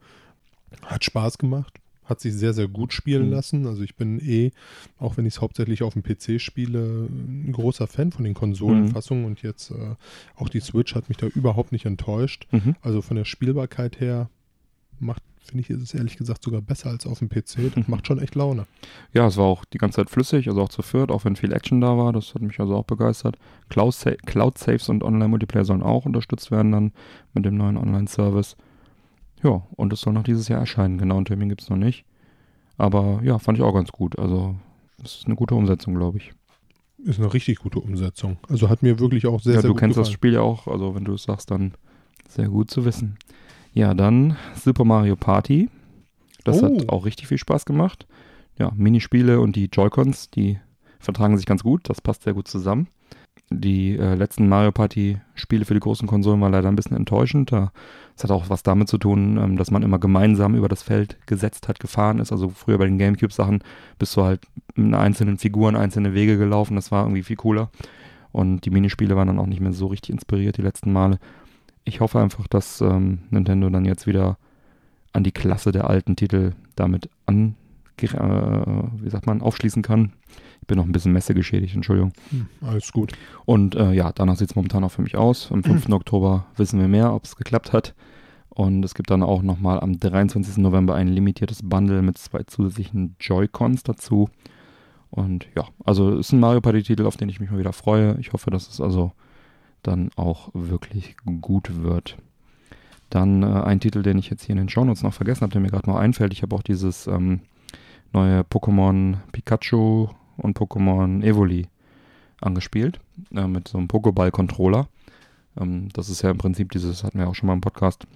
Hat Spaß gemacht. Hat sich sehr, sehr gut spielen Mhm. lassen. Also ich bin eh, auch wenn ich es hauptsächlich auf dem PC spiele, ein großer Fan von den Konsolenfassungen und jetzt äh, auch die Switch hat mich da überhaupt nicht enttäuscht. Mhm. Also von der Spielbarkeit her macht, finde ich, ist es ehrlich gesagt sogar besser als auf dem PC. Das macht schon echt Laune. Ja, es war auch die ganze Zeit flüssig, also auch zu viert, auch wenn viel Action da war. Das hat mich also auch begeistert. Cloud, Sa Cloud Saves und Online-Multiplayer sollen auch unterstützt werden dann mit dem neuen Online-Service. Ja, und es soll noch dieses Jahr erscheinen. Genau, einen Termin gibt es noch nicht. Aber ja, fand ich auch ganz gut. Also, das ist eine gute Umsetzung, glaube ich. Ist eine richtig gute Umsetzung. Also hat mir wirklich auch sehr, ja, sehr du gut kennst das gefallen. Spiel ja auch, also wenn du es sagst, dann sehr gut zu wissen. Ja, dann Super Mario Party. Das Oh. hat auch richtig viel Spaß gemacht. Ja, Minispiele und die Joy-Cons, die vertragen sich ganz gut. Das passt sehr gut zusammen. Die äh, letzten Mario Party Spiele für die großen Konsolen waren leider ein bisschen enttäuschend. Da- Das hat auch was damit zu tun, ähm, dass man immer gemeinsam über das Feld gesetzt hat, gefahren ist. Also früher bei den Gamecube-Sachen bist du halt mit einzelnen Figuren einzelne Wege gelaufen. Das war irgendwie viel cooler. Und die Minispiele waren dann auch nicht mehr so richtig inspiriert die letzten Male. Ich hoffe einfach, dass ähm, Nintendo dann jetzt wieder an die Klasse der alten Titel damit an, äh, wie sagt man, aufschließen kann. Ich bin noch ein bisschen messegeschädigt, Entschuldigung. Hm, alles gut. Und äh, ja, danach sieht es momentan auch für mich aus. Am 5. Oktober wissen wir mehr, ob es geklappt hat. Und es gibt dann auch nochmal am 23. November ein limitiertes Bundle mit zwei zusätzlichen Joy-Cons dazu. Und ja, also es ist ein Mario Party-Titel, auf den ich mich mal wieder freue. Ich hoffe, dass es also dann auch wirklich gut wird. Dann äh, ein Titel, den ich jetzt hier in den Shownotes noch vergessen habe, der mir gerade noch einfällt. Ich habe auch dieses ähm, neue Pokémon Pikachu und Pokémon Evoli angespielt äh, mit so einem Pokéball-Controller. Ähm, das ist ja im Prinzip dieses, hatten wir auch schon mal im Podcast,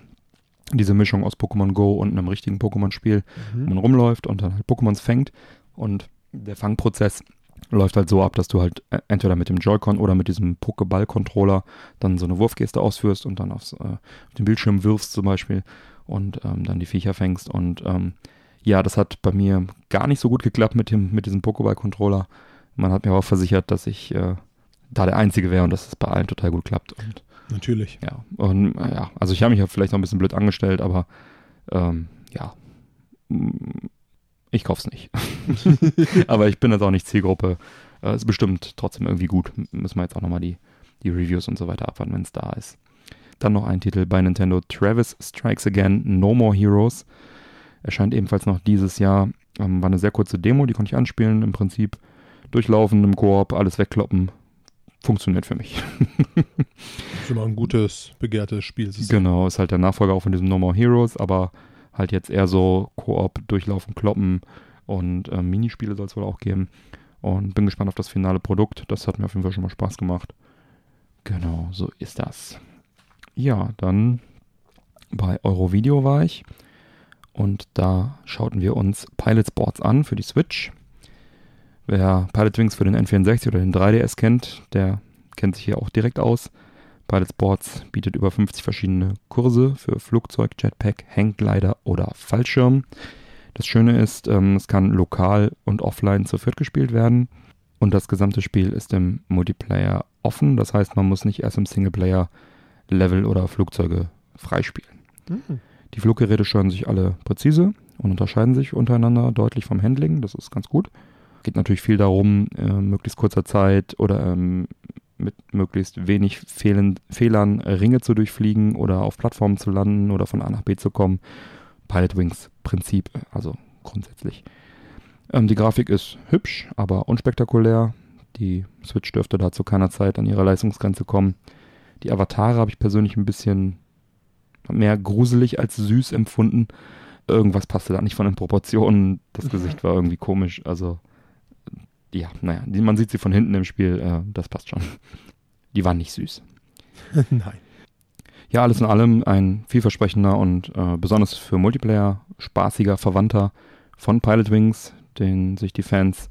diese Mischung aus Pokémon Go und einem richtigen Pokémon-Spiel, Mhm. wo man rumläuft und dann halt Pokémons fängt. Und der Fangprozess läuft halt so ab, dass du halt äh, entweder mit dem Joy-Con oder mit diesem Pokéball-Controller dann so eine Wurfgeste ausführst und dann aufs, äh, auf den Bildschirm wirfst zum Beispiel und ähm, dann die Viecher fängst. Und ähm, ja, das hat bei mir gar nicht so gut geklappt mit, dem, mit diesem Pokéball-Controller. Man hat mir auch versichert, dass ich äh, da der Einzige wäre und dass es bei allen total gut klappt. Und Natürlich. ja, und ja, also ich habe mich ja vielleicht noch ein bisschen blöd angestellt, aber ähm, ja, ich kauf's nicht. aber ich bin jetzt auch nicht Zielgruppe. Äh, ist bestimmt trotzdem irgendwie gut. Müssen wir jetzt auch nochmal die, die Reviews und so weiter abwarten, wenn es da ist. Dann noch ein Titel bei Nintendo, Travis Strikes Again, No More Heroes. Erscheint ebenfalls noch dieses Jahr. Ähm, war eine sehr kurze Demo, die konnte ich anspielen. Im Prinzip durchlaufen im Koop, alles wegkloppen. Funktioniert für mich. Schon mal ein gutes, begehrtes Spiel. Genau, ist halt der Nachfolger auch von diesem No More Heroes, aber halt jetzt eher so Koop, Durchlaufen, Kloppen und ähm, Minispiele soll es wohl auch geben. Und bin gespannt auf das finale Produkt. Das hat mir auf jeden Fall schon mal Spaß gemacht. Genau, so ist das. Ja, dann bei Eurovideo war ich und da schauten wir uns Pilot Sports an für die Switch. Wer Pilot Wings für den N64 oder den 3DS kennt, der kennt sich hier auch direkt aus. Pilot Sports bietet über 50 verschiedene Kurse für Flugzeug, Jetpack, Hangglider oder Fallschirm. Das Schöne ist, ähm, es kann lokal und offline zu viert gespielt werden und das gesamte Spiel ist im Multiplayer offen. Das heißt, man muss nicht erst im Singleplayer Level oder Flugzeuge freispielen. Mhm. Die Fluggeräte steuern sich alle präzise und unterscheiden sich untereinander deutlich vom Handling. Das ist ganz gut. Geht natürlich viel darum, äh, möglichst kurzer Zeit oder ähm, mit möglichst wenig Fehlen, Fehlern Ringe zu durchfliegen oder auf Plattformen zu landen oder von A nach B zu kommen. Pilot Wings Prinzip, also grundsätzlich. Ähm, die Grafik ist hübsch, aber unspektakulär. Die Switch dürfte da zu keiner Zeit an ihre Leistungsgrenze kommen. Die Avatare habe ich persönlich ein bisschen mehr gruselig als süß empfunden. Irgendwas passte da nicht von den Proportionen. Das Gesicht war irgendwie komisch. Also, ja, naja, die, man sieht sie von hinten im Spiel. Äh, das passt schon. Die waren nicht süß. Nein. Ja, alles in allem ein vielversprechender und äh, besonders für Multiplayer spaßiger Verwandter von Pilot Wings, den sich die Fans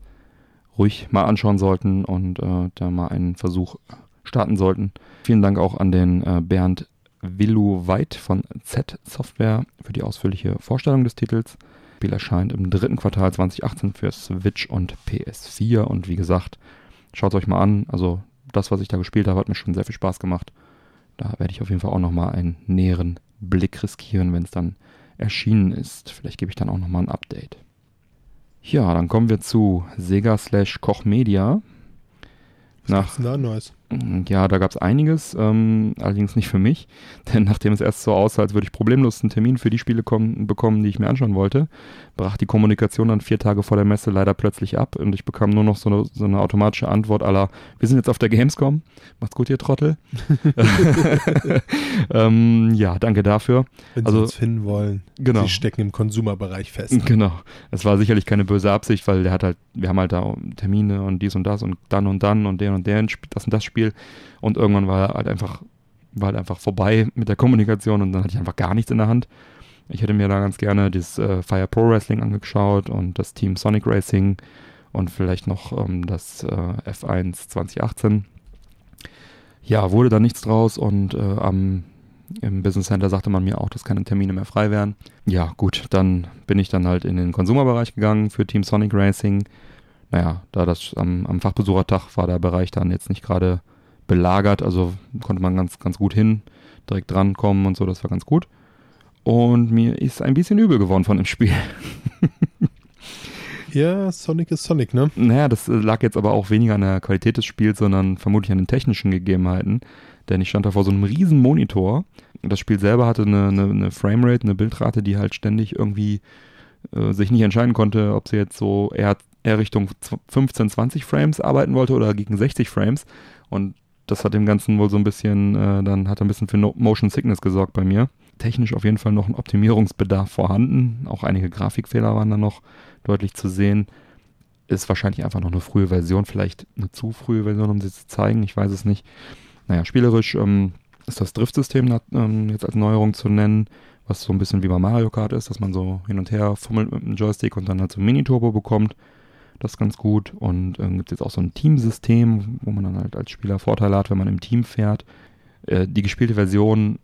ruhig mal anschauen sollten und äh, da mal einen Versuch starten sollten. Vielen Dank auch an den äh, Bernd Willu Weid von Z Software für die ausführliche Vorstellung des Titels. Spiel erscheint im dritten Quartal 2018 für Switch und PS4 und wie gesagt, schaut es euch mal an. Also das, was ich da gespielt habe, hat mir schon sehr viel Spaß gemacht. Da werde ich auf jeden Fall auch nochmal einen näheren Blick riskieren, wenn es dann erschienen ist. Vielleicht gebe ich dann auch nochmal ein Update. Ja, dann kommen wir zu Sega slash Koch Media. Was Nach- da Neues? Ja, da gab es einiges, ähm, allerdings nicht für mich, denn nachdem es erst so aussah, als würde ich problemlos einen Termin für die Spiele kommen, bekommen, die ich mir anschauen wollte, brach die Kommunikation dann vier Tage vor der Messe leider plötzlich ab und ich bekam nur noch so eine, so eine automatische Antwort aller, wir sind jetzt auf der Gamescom, macht's gut, ihr Trottel. ähm, ja, danke dafür. Wenn Also- Sie uns finden wollen. Genau. Sie stecken im Konsumerbereich fest. Genau. Es war sicherlich keine böse Absicht, weil der hat halt, wir haben halt da Termine und dies und das und dann und dann und der und der, das und das Spiel. Und irgendwann war halt einfach, war halt einfach vorbei mit der Kommunikation und dann hatte ich einfach gar nichts in der Hand. Ich hätte mir da ganz gerne das äh, Fire Pro Wrestling angeschaut und das Team Sonic Racing und vielleicht noch ähm, das äh, F1 2018. Ja, wurde da nichts draus und äh, am im Business Center sagte man mir auch, dass keine Termine mehr frei wären. Ja, gut, dann bin ich dann halt in den Konsumerbereich gegangen für Team Sonic Racing. Naja, da das am, am Fachbesuchertag war der Bereich dann jetzt nicht gerade belagert, also konnte man ganz, ganz gut hin, direkt drankommen und so, das war ganz gut. Und mir ist ein bisschen übel geworden von dem Spiel. Ja, Sonic ist Sonic, ne? Naja, das lag jetzt aber auch weniger an der Qualität des Spiels, sondern vermutlich an den technischen Gegebenheiten. Denn ich stand da vor so einem riesen Monitor. Das Spiel selber hatte eine, eine, eine Framerate, eine Bildrate, die halt ständig irgendwie äh, sich nicht entscheiden konnte, ob sie jetzt so eher, eher Richtung 15, 20 Frames arbeiten wollte oder gegen 60 Frames. Und das hat dem Ganzen wohl so ein bisschen, äh, dann hat er ein bisschen für no Motion Sickness gesorgt bei mir. Technisch auf jeden Fall noch ein Optimierungsbedarf vorhanden. Auch einige Grafikfehler waren da noch deutlich zu sehen. Ist wahrscheinlich einfach noch eine frühe Version, vielleicht eine zu frühe Version, um sie zu zeigen. Ich weiß es nicht. Naja, spielerisch ähm, ist das Driftsystem ähm, jetzt als Neuerung zu nennen, was so ein bisschen wie bei Mario Kart ist, dass man so hin und her fummelt mit dem Joystick und dann halt so ein Mini-Turbo bekommt. Das ist ganz gut. Und ähm, gibt es jetzt auch so ein Teamsystem, wo man dann halt als Spieler Vorteile hat, wenn man im Team fährt. Äh, die gespielte Version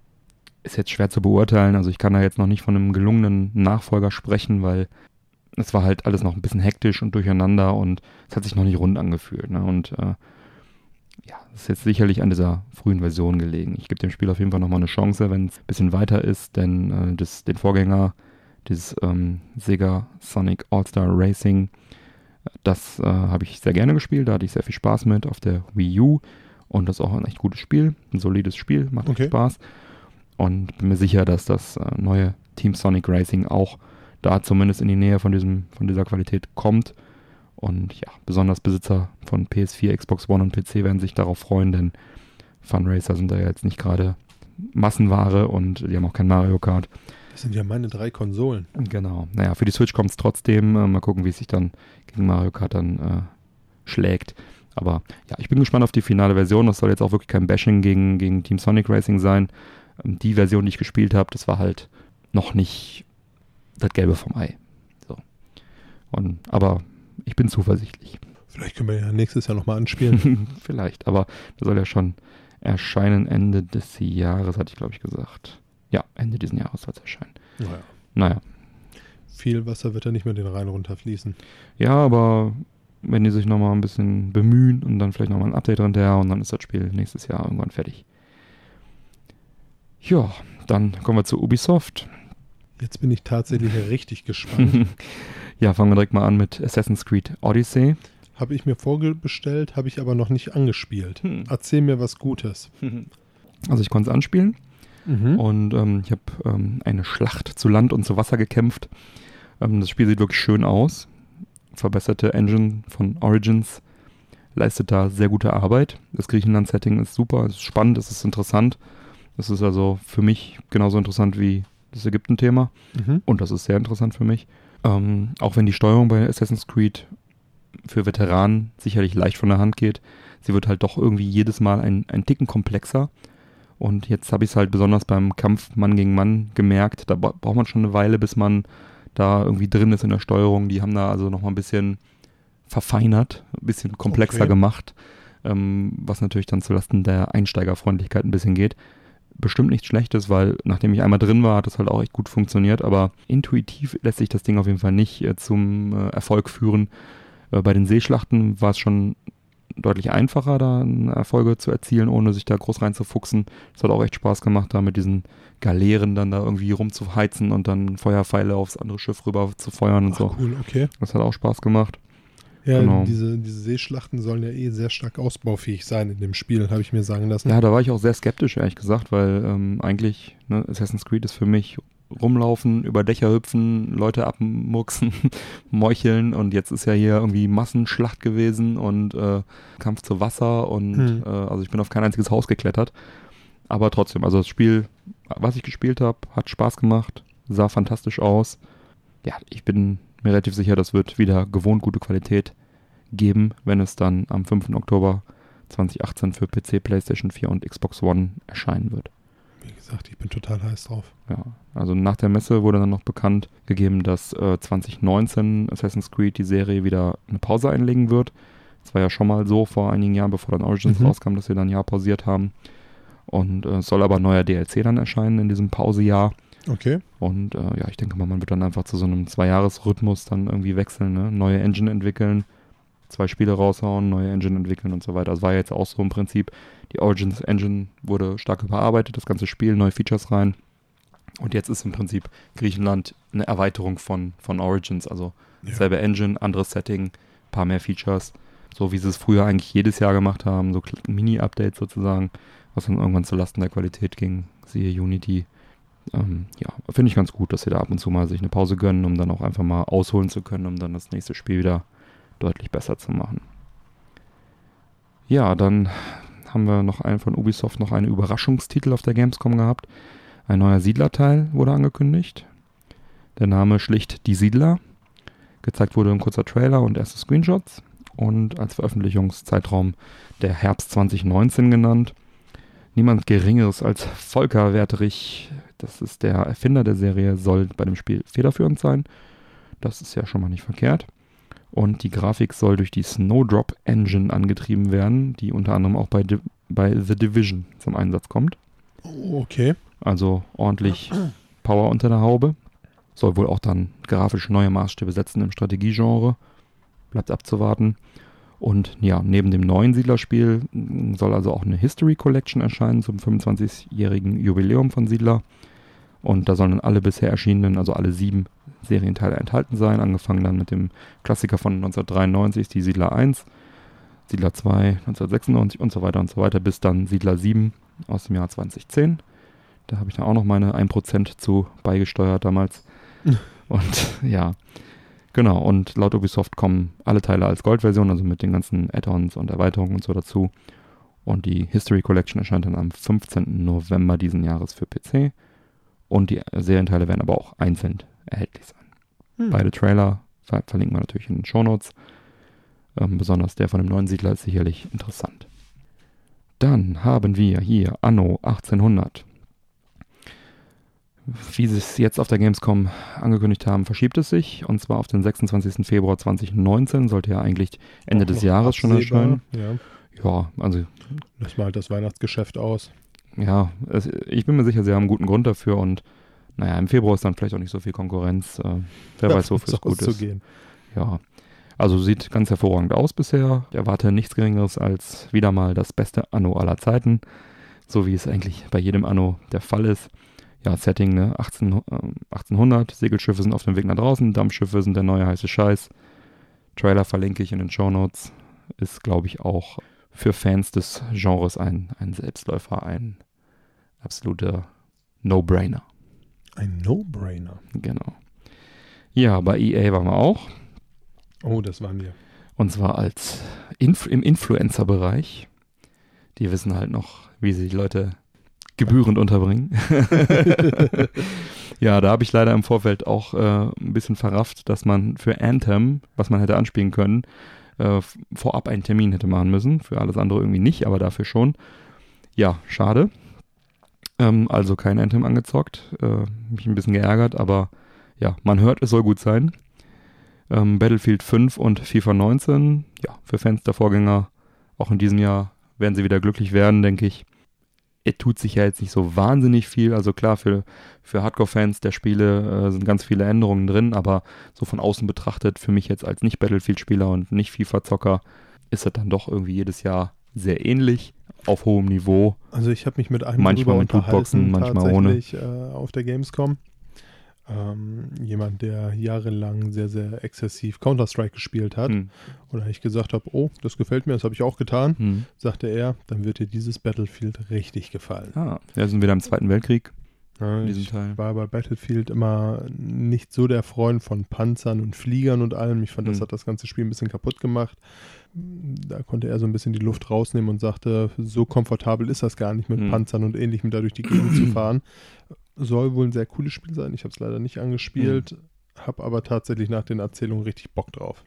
ist jetzt schwer zu beurteilen. Also ich kann da jetzt noch nicht von einem gelungenen Nachfolger sprechen, weil es war halt alles noch ein bisschen hektisch und durcheinander und es hat sich noch nicht rund angefühlt. Ne? Und äh, ja, das ist jetzt sicherlich an dieser frühen Version gelegen. Ich gebe dem Spiel auf jeden Fall nochmal eine Chance, wenn es ein bisschen weiter ist, denn äh, das, den Vorgänger, dieses ähm, Sega Sonic All-Star Racing, das äh, habe ich sehr gerne gespielt, da hatte ich sehr viel Spaß mit auf der Wii U und das ist auch ein echt gutes Spiel, ein solides Spiel, macht okay. Spaß und bin mir sicher, dass das äh, neue Team Sonic Racing auch da zumindest in die Nähe von, diesem, von dieser Qualität kommt. Und ja, besonders Besitzer von PS4, Xbox One und PC werden sich darauf freuen, denn Funracer sind da ja jetzt nicht gerade Massenware und die haben auch kein Mario Kart. Das sind ja meine drei Konsolen. Genau. Naja, für die Switch kommt es trotzdem. Äh, mal gucken, wie es sich dann gegen Mario Kart dann äh, schlägt. Aber ja, ich bin gespannt auf die finale Version. Das soll jetzt auch wirklich kein Bashing gegen, gegen Team Sonic Racing sein. Ähm, die Version, die ich gespielt habe, das war halt noch nicht das Gelbe vom Ei. So. Und, aber ich bin zuversichtlich. Vielleicht können wir ja nächstes Jahr nochmal anspielen. Vielleicht, aber das soll ja schon erscheinen Ende des Jahres, hatte ich glaube ich gesagt. Ja, Ende dieses Jahres soll es erscheinen. Naja. Naja. Viel Wasser wird ja nicht mehr den Rhein runterfließen. Ja, aber wenn die sich nochmal ein bisschen bemühen und dann vielleicht nochmal ein Update hinterher und dann ist das Spiel nächstes Jahr irgendwann fertig. Ja, dann kommen wir zu Ubisoft. Jetzt bin ich tatsächlich richtig gespannt. ja, fangen wir direkt mal an mit Assassin's Creed Odyssey. Habe ich mir vorbestellt, habe ich aber noch nicht angespielt. Hm. Erzähl mir was Gutes. Also ich konnte es anspielen. Mhm. Und ähm, ich habe ähm, eine Schlacht zu Land und zu Wasser gekämpft. Ähm, das Spiel sieht wirklich schön aus. Verbesserte Engine von Origins leistet da sehr gute Arbeit. Das Griechenland-Setting ist super, es ist spannend, es ist interessant. Das ist also für mich genauso interessant wie das Ägypten-Thema. Mhm. Und das ist sehr interessant für mich. Ähm, auch wenn die Steuerung bei Assassin's Creed für Veteranen sicherlich leicht von der Hand geht, sie wird halt doch irgendwie jedes Mal ein, ein Ticken komplexer. Und jetzt habe ich es halt besonders beim Kampf Mann gegen Mann gemerkt. Da braucht man schon eine Weile, bis man da irgendwie drin ist in der Steuerung. Die haben da also nochmal ein bisschen verfeinert, ein bisschen komplexer okay. gemacht, ähm, was natürlich dann zulasten der Einsteigerfreundlichkeit ein bisschen geht. Bestimmt nichts Schlechtes, weil nachdem ich einmal drin war, hat das halt auch echt gut funktioniert, aber intuitiv lässt sich das Ding auf jeden Fall nicht äh, zum äh, Erfolg führen. Äh, bei den Seeschlachten war es schon deutlich einfacher, da Erfolge zu erzielen, ohne sich da groß reinzufuchsen. Es hat auch echt Spaß gemacht, da mit diesen Galeeren dann da irgendwie rumzuheizen und dann Feuerpfeile aufs andere Schiff rüber zu feuern und Ach, so. Cool, okay. Das hat auch Spaß gemacht. Ja, genau. diese, diese Seeschlachten sollen ja eh sehr stark ausbaufähig sein in dem Spiel, habe ich mir sagen lassen. Ja, da war ich auch sehr skeptisch, ehrlich gesagt, weil ähm, eigentlich ne, Assassin's Creed ist für mich rumlaufen, über Dächer hüpfen, Leute abmuchsen, meucheln und jetzt ist ja hier irgendwie Massenschlacht gewesen und äh, Kampf zu Wasser und hm. äh, also ich bin auf kein einziges Haus geklettert. Aber trotzdem, also das Spiel, was ich gespielt habe, hat Spaß gemacht, sah fantastisch aus. Ja, ich bin mir relativ sicher, das wird wieder gewohnt gute Qualität geben, wenn es dann am 5. Oktober 2018 für PC, PlayStation 4 und Xbox One erscheinen wird. Wie gesagt, ich bin total heiß drauf. Ja, also nach der Messe wurde dann noch bekannt gegeben, dass äh, 2019 Assassin's Creed die Serie wieder eine Pause einlegen wird. Das war ja schon mal so vor einigen Jahren, bevor dann Origins mhm. rauskam, dass sie dann ein Jahr pausiert haben. Und äh, soll aber neuer DLC dann erscheinen in diesem Pausejahr. Okay. Und äh, ja, ich denke mal, man wird dann einfach zu so einem Zwei-Jahres-Rhythmus dann irgendwie wechseln, ne? Neue Engine entwickeln, zwei Spiele raushauen, neue Engine entwickeln und so weiter. Das war ja jetzt auch so im Prinzip. Die Origins Engine wurde stark überarbeitet, das ganze Spiel, neue Features rein. Und jetzt ist im Prinzip Griechenland eine Erweiterung von, von Origins. Also ja. selbe Engine, anderes Setting, paar mehr Features. So wie sie es früher eigentlich jedes Jahr gemacht haben, so Mini-Updates sozusagen, was dann irgendwann zulasten der Qualität ging. Siehe Unity. Ähm, ja, finde ich ganz gut, dass sie da ab und zu mal sich eine Pause gönnen, um dann auch einfach mal ausholen zu können, um dann das nächste Spiel wieder deutlich besser zu machen. Ja, dann haben wir noch einen von Ubisoft, noch einen Überraschungstitel auf der Gamescom gehabt. Ein neuer Siedlerteil wurde angekündigt. Der Name schlicht Die Siedler. Gezeigt wurde ein kurzer Trailer und erste Screenshots. Und als Veröffentlichungszeitraum der Herbst 2019 genannt. Niemand Geringeres als Volker Werterich, das ist der Erfinder der Serie, soll bei dem Spiel federführend sein. Das ist ja schon mal nicht verkehrt. Und die Grafik soll durch die Snowdrop Engine angetrieben werden, die unter anderem auch bei, Di bei The Division zum Einsatz kommt. Okay. Also ordentlich Power unter der Haube. Soll wohl auch dann grafisch neue Maßstäbe setzen im Strategiegenre. Bleibt abzuwarten. Und ja, neben dem neuen Siedler-Spiel soll also auch eine History Collection erscheinen zum 25-jährigen Jubiläum von Siedler. Und da sollen dann alle bisher erschienenen, also alle sieben Serienteile enthalten sein. Angefangen dann mit dem Klassiker von 1993, die Siedler 1, Siedler 2, 1996 und so weiter und so weiter, bis dann Siedler 7 aus dem Jahr 2010. Da habe ich dann auch noch meine 1% zu beigesteuert damals. und ja, genau. Und laut Ubisoft kommen alle Teile als Goldversion, also mit den ganzen Add-ons und Erweiterungen und so dazu. Und die History Collection erscheint dann am 15. November diesen Jahres für PC. Und die Serienteile werden aber auch einzeln erhältlich sein. Hm. Beide Trailer ver verlinken wir natürlich in den Shownotes. Ähm, besonders der von dem neuen Siedler ist sicherlich interessant. Dann haben wir hier Anno 1800. Wie sie es jetzt auf der Gamescom angekündigt haben, verschiebt es sich. Und zwar auf den 26. Februar 2019. Sollte ja eigentlich Ende Auch des Jahres schon absehbar, erscheinen. Ja. Ja, also Lass mal halt das Weihnachtsgeschäft aus. Ja, es, ich bin mir sicher, sie haben einen guten Grund dafür. Und naja, im Februar ist dann vielleicht auch nicht so viel Konkurrenz. Äh, wer weiß, wofür es gut ist. Ja, also sieht ganz hervorragend aus bisher. Ich erwarte nichts Geringeres als wieder mal das beste Anno aller Zeiten. So wie es eigentlich bei jedem Anno der Fall ist. Ja, Setting, ne? 18, äh, 1800, Segelschiffe sind auf dem Weg nach draußen, Dampfschiffe sind der neue heiße Scheiß. Trailer verlinke ich in den Shownotes. Ist, glaube ich, auch für Fans des Genres ein, ein Selbstläufer, ein absoluter No-Brainer. Ein No-Brainer. Genau. Ja, bei EA waren wir auch. Oh, das waren wir. Und zwar als Inf im Influencer-Bereich. Die wissen halt noch, wie sie die Leute gebührend unterbringen. ja, da habe ich leider im Vorfeld auch äh, ein bisschen verrafft, dass man für Anthem, was man hätte anspielen können, äh, vorab einen Termin hätte machen müssen. Für alles andere irgendwie nicht, aber dafür schon. Ja, schade. Ähm, also kein Anthem angezockt. Äh, mich ein bisschen geärgert, aber ja, man hört, es soll gut sein. Ähm, Battlefield 5 und FIFA 19, ja, für Fans der Vorgänger, auch in diesem Jahr werden sie wieder glücklich werden, denke ich. Es tut sich ja jetzt nicht so wahnsinnig viel. Also klar, für, für Hardcore-Fans der Spiele äh, sind ganz viele Änderungen drin, aber so von außen betrachtet, für mich jetzt als Nicht-Battlefield-Spieler und nicht FIFA-Zocker, ist das dann doch irgendwie jedes Jahr sehr ähnlich, auf hohem Niveau. Also ich habe mich mit einem Manchmal mit unterhalten, manchmal ohne. tatsächlich, Äh, auf der Gamescom. Ähm, jemand, der jahrelang sehr, sehr exzessiv Counter-Strike gespielt hat. Hm. Und da ich gesagt habe, oh, das gefällt mir, das habe ich auch getan, Hm. sagte er, dann wird dir dieses Battlefield richtig gefallen. Ah, wir sind wieder im Zweiten Weltkrieg Ja, ich Teil. war bei Battlefield immer nicht so der Freund von Panzern und Fliegern und allem. Ich fand, das Hm. hat das ganze Spiel ein bisschen kaputt gemacht. Da konnte er so ein bisschen die Luft rausnehmen und sagte, so komfortabel ist das gar nicht mit Hm. Panzern und ähnlichem da durch die Gegend zu fahren. Soll wohl ein sehr cooles Spiel sein. Ich habe es leider nicht angespielt, Hm. habe aber tatsächlich nach den Erzählungen richtig Bock drauf.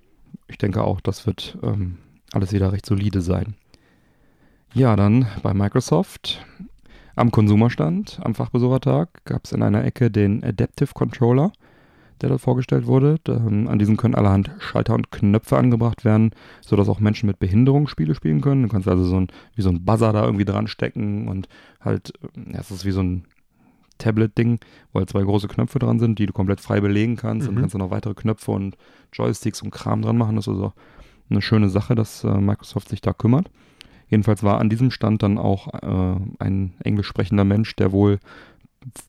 Ich denke auch, das wird ähm, alles wieder recht solide sein. Ja, dann bei Microsoft. Am Konsumerstand, am Fachbesuchertag, gab es in einer Ecke den Adaptive Controller, der dort vorgestellt wurde. Ähm, an diesem können allerhand Schalter und Knöpfe angebracht werden, sodass auch Menschen mit Behinderung Spiele spielen können. Du kannst also so ein, wie so ein Buzzer da irgendwie dran stecken und halt, äh, ja, es ist wie so ein Tablet-Ding, wo halt zwei große Knöpfe dran sind, die du komplett frei belegen kannst Mhm. und kannst dann noch weitere Knöpfe und Joysticks und Kram dran machen. Das ist also eine schöne Sache, dass äh, Microsoft sich da kümmert. Jedenfalls war an diesem Stand dann auch äh, ein englisch sprechender Mensch, der wohl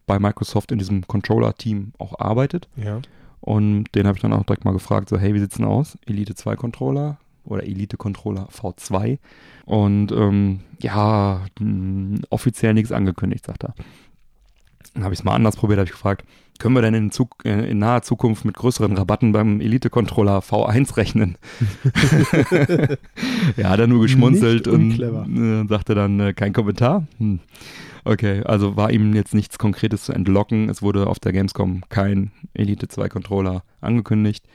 bei Microsoft in diesem Controller-Team auch arbeitet. Ja. Und den habe ich dann auch direkt mal gefragt, so hey, wie sieht's denn aus? Elite 2 Controller oder Elite Controller V2? Und ähm, ja, mh, offiziell nichts angekündigt, sagt er. Dann habe ich es mal anders probiert, habe ich gefragt, können wir denn in, Zug, äh, in, naher Zukunft mit größeren Rabatten beim Elite-Controller V1 rechnen? ja, hat er nur geschmunzelt und äh, sagte dann äh, kein Kommentar. Hm. Okay, also war ihm jetzt nichts Konkretes zu entlocken. Es wurde auf der Gamescom kein Elite 2 Controller angekündigt,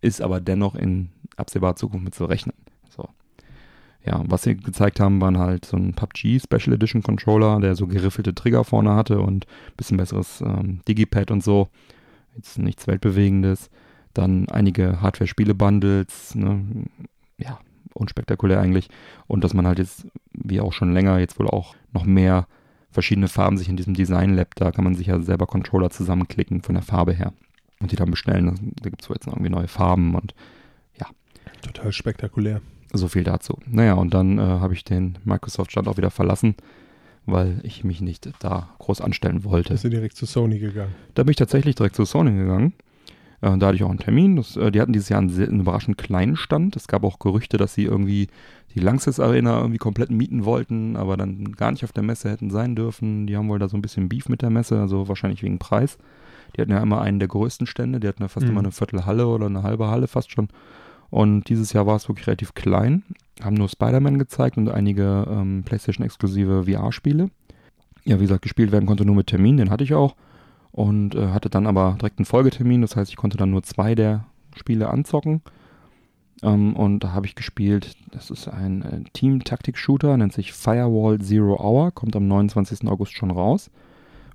ist aber dennoch in absehbarer Zukunft mit zu rechnen. So. Ja, was sie gezeigt haben, waren halt so ein PUBG Special Edition Controller, der so geriffelte Trigger vorne hatte und ein bisschen besseres ähm, Digipad und so. Jetzt nichts Weltbewegendes. Dann einige Hardware-Spiele-Bundles, ne? ja, unspektakulär eigentlich. Und dass man halt jetzt, wie auch schon länger, jetzt wohl auch noch mehr verschiedene Farben sich in diesem Design Lab, da kann man sich ja selber Controller zusammenklicken von der Farbe her und die dann bestellen. Da gibt es jetzt noch irgendwie neue Farben und ja. Total spektakulär. So viel dazu. Naja, und dann äh, habe ich den Microsoft-Stand auch wieder verlassen, weil ich mich nicht da groß anstellen wollte. Bist du direkt zu Sony gegangen? Da bin ich tatsächlich direkt zu Sony gegangen. Äh, da hatte ich auch einen Termin. Das, äh, die hatten dieses Jahr einen, einen, überraschend kleinen Stand. Es gab auch Gerüchte, dass sie irgendwie die Langsys Arena irgendwie komplett mieten wollten, aber dann gar nicht auf der Messe hätten sein dürfen. Die haben wohl da so ein bisschen Beef mit der Messe, also wahrscheinlich wegen Preis. Die hatten ja immer einen der größten Stände, die hatten ja fast mhm. immer eine Viertelhalle oder eine halbe Halle fast schon. Und dieses Jahr war es wirklich relativ klein. Haben nur Spider-Man gezeigt und einige ähm, PlayStation-exklusive VR-Spiele. Ja, wie gesagt, gespielt werden konnte nur mit Termin, den hatte ich auch. Und äh, hatte dann aber direkt einen Folgetermin, das heißt, ich konnte dann nur zwei der Spiele anzocken. Ähm, und da habe ich gespielt, das ist ein äh, Team-Taktik-Shooter, nennt sich Firewall Zero Hour, kommt am 29. August schon raus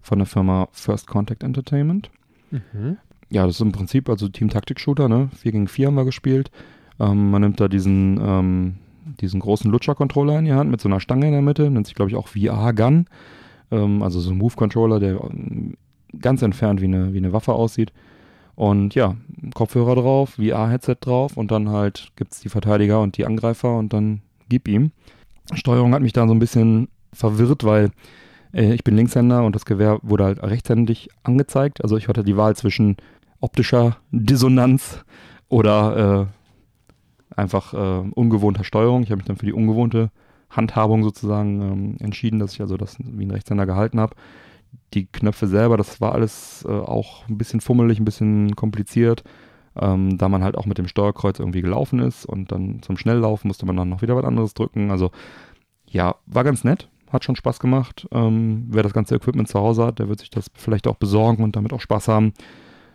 von der Firma First Contact Entertainment. Mhm. Ja, das ist im Prinzip also Team-Taktik-Shooter, ne? 4 gegen 4 haben wir gespielt. Ähm, man nimmt da diesen, ähm, diesen großen Lutscher-Controller in die Hand mit so einer Stange in der Mitte, nennt sich glaube ich auch VR-Gun. Ähm, also so ein Move-Controller, der ähm, ganz entfernt wie eine, wie eine Waffe aussieht. Und ja, Kopfhörer drauf, VR-Headset drauf und dann halt gibt es die Verteidiger und die Angreifer und dann gib ihm. Steuerung hat mich da so ein bisschen verwirrt, weil äh, ich bin Linkshänder und das Gewehr wurde halt rechtshändig angezeigt. Also ich hatte die Wahl zwischen optischer Dissonanz oder äh, einfach äh, ungewohnter Steuerung. Ich habe mich dann für die ungewohnte Handhabung sozusagen ähm, entschieden, dass ich also das wie ein Rechtshänder gehalten habe die Knöpfe selber, das war alles äh, auch ein bisschen fummelig, ein bisschen kompliziert, ähm, da man halt auch mit dem Steuerkreuz irgendwie gelaufen ist und dann zum Schnelllaufen musste man dann noch wieder was anderes drücken. Also ja, war ganz nett, hat schon Spaß gemacht. Ähm, wer das ganze Equipment zu Hause hat, der wird sich das vielleicht auch besorgen und damit auch Spaß haben.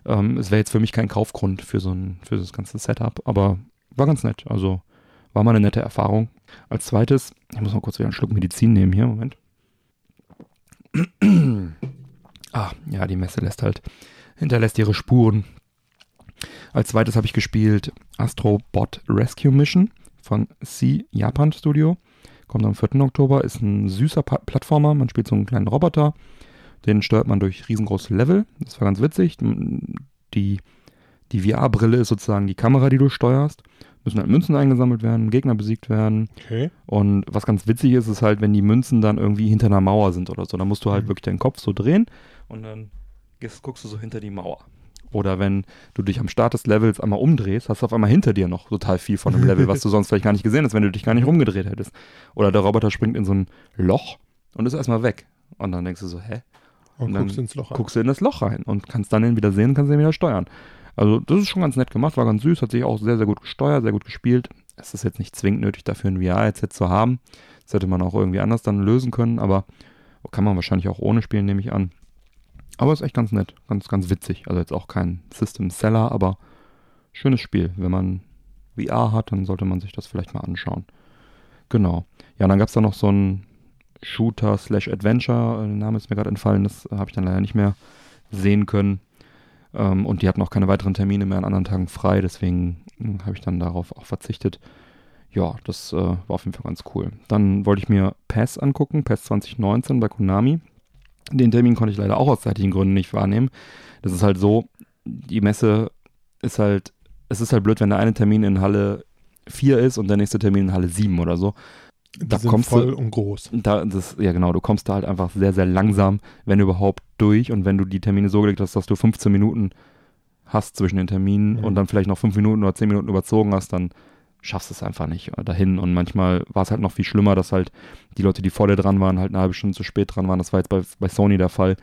Ähm, es wäre jetzt für mich kein Kaufgrund für so ein, für das ganze Setup, aber war ganz nett. Also war mal eine nette Erfahrung. Als zweites, ich muss mal kurz wieder einen Schluck Medizin nehmen hier, Moment. ah, ja, die Messe lässt halt, hinterlässt ihre Spuren. Als zweites habe ich gespielt Astrobot Rescue Mission von C Japan Studio. Kommt am 4. Oktober, ist ein süßer Plattformer. Man spielt so einen kleinen Roboter. Den steuert man durch riesengroße Level. Das war ganz witzig. Die, die VR-Brille ist sozusagen die Kamera, die du steuerst müssen halt Münzen eingesammelt werden, Gegner besiegt werden. Okay. Und was ganz witzig ist, ist halt, wenn die Münzen dann irgendwie hinter einer Mauer sind oder so, dann musst du halt mhm. wirklich deinen Kopf so drehen und dann gehst, guckst du so hinter die Mauer. Oder wenn du dich am Start des Levels einmal umdrehst, hast du auf einmal hinter dir noch total viel von einem Level, was du sonst vielleicht gar nicht gesehen hast, wenn du dich gar nicht rumgedreht hättest. Oder der Roboter springt in so ein Loch und ist erstmal weg. Und dann denkst du so, hä? Und, und dann guckst, ins Loch guckst du in das Loch rein und kannst dann den wieder sehen und kannst den wieder steuern. Also das ist schon ganz nett gemacht, war ganz süß, hat sich auch sehr, sehr gut gesteuert, sehr gut gespielt. Es ist jetzt nicht zwingend nötig, dafür ein VR-Headset zu haben. Das hätte man auch irgendwie anders dann lösen können, aber kann man wahrscheinlich auch ohne spielen, nehme ich an. Aber ist echt ganz nett, ganz, ganz witzig. Also jetzt auch kein System Seller, aber schönes Spiel. Wenn man VR hat, dann sollte man sich das vielleicht mal anschauen. Genau. Ja, dann gab es da noch so ein Shooter slash Adventure, der Name ist mir gerade entfallen, das habe ich dann leider nicht mehr sehen können. Ähm, und die hatten auch keine weiteren Termine mehr an anderen Tagen frei, deswegen hm, habe ich dann darauf auch verzichtet. Ja, das äh, war auf jeden Fall ganz cool. Dann wollte ich mir PASS angucken, PASS 2019 bei Konami. Den Termin konnte ich leider auch aus zeitlichen Gründen nicht wahrnehmen. Das ist halt so, die Messe ist halt, es ist halt blöd, wenn der eine Termin in Halle 4 ist und der nächste Termin in Halle 7 oder so. Da kommst voll du, und groß. Da, das, ja, genau. Du kommst da halt einfach sehr, sehr langsam, wenn überhaupt, durch. Und wenn du die Termine so gelegt hast, dass du 15 Minuten hast zwischen den Terminen mhm. und dann vielleicht noch 5 Minuten oder 10 Minuten überzogen hast, dann schaffst du es einfach nicht dahin. Und manchmal war es halt noch viel schlimmer, dass halt die Leute, die vor dir dran waren, halt eine halbe Stunde zu spät dran waren. Das war jetzt bei, bei Sony der Fall.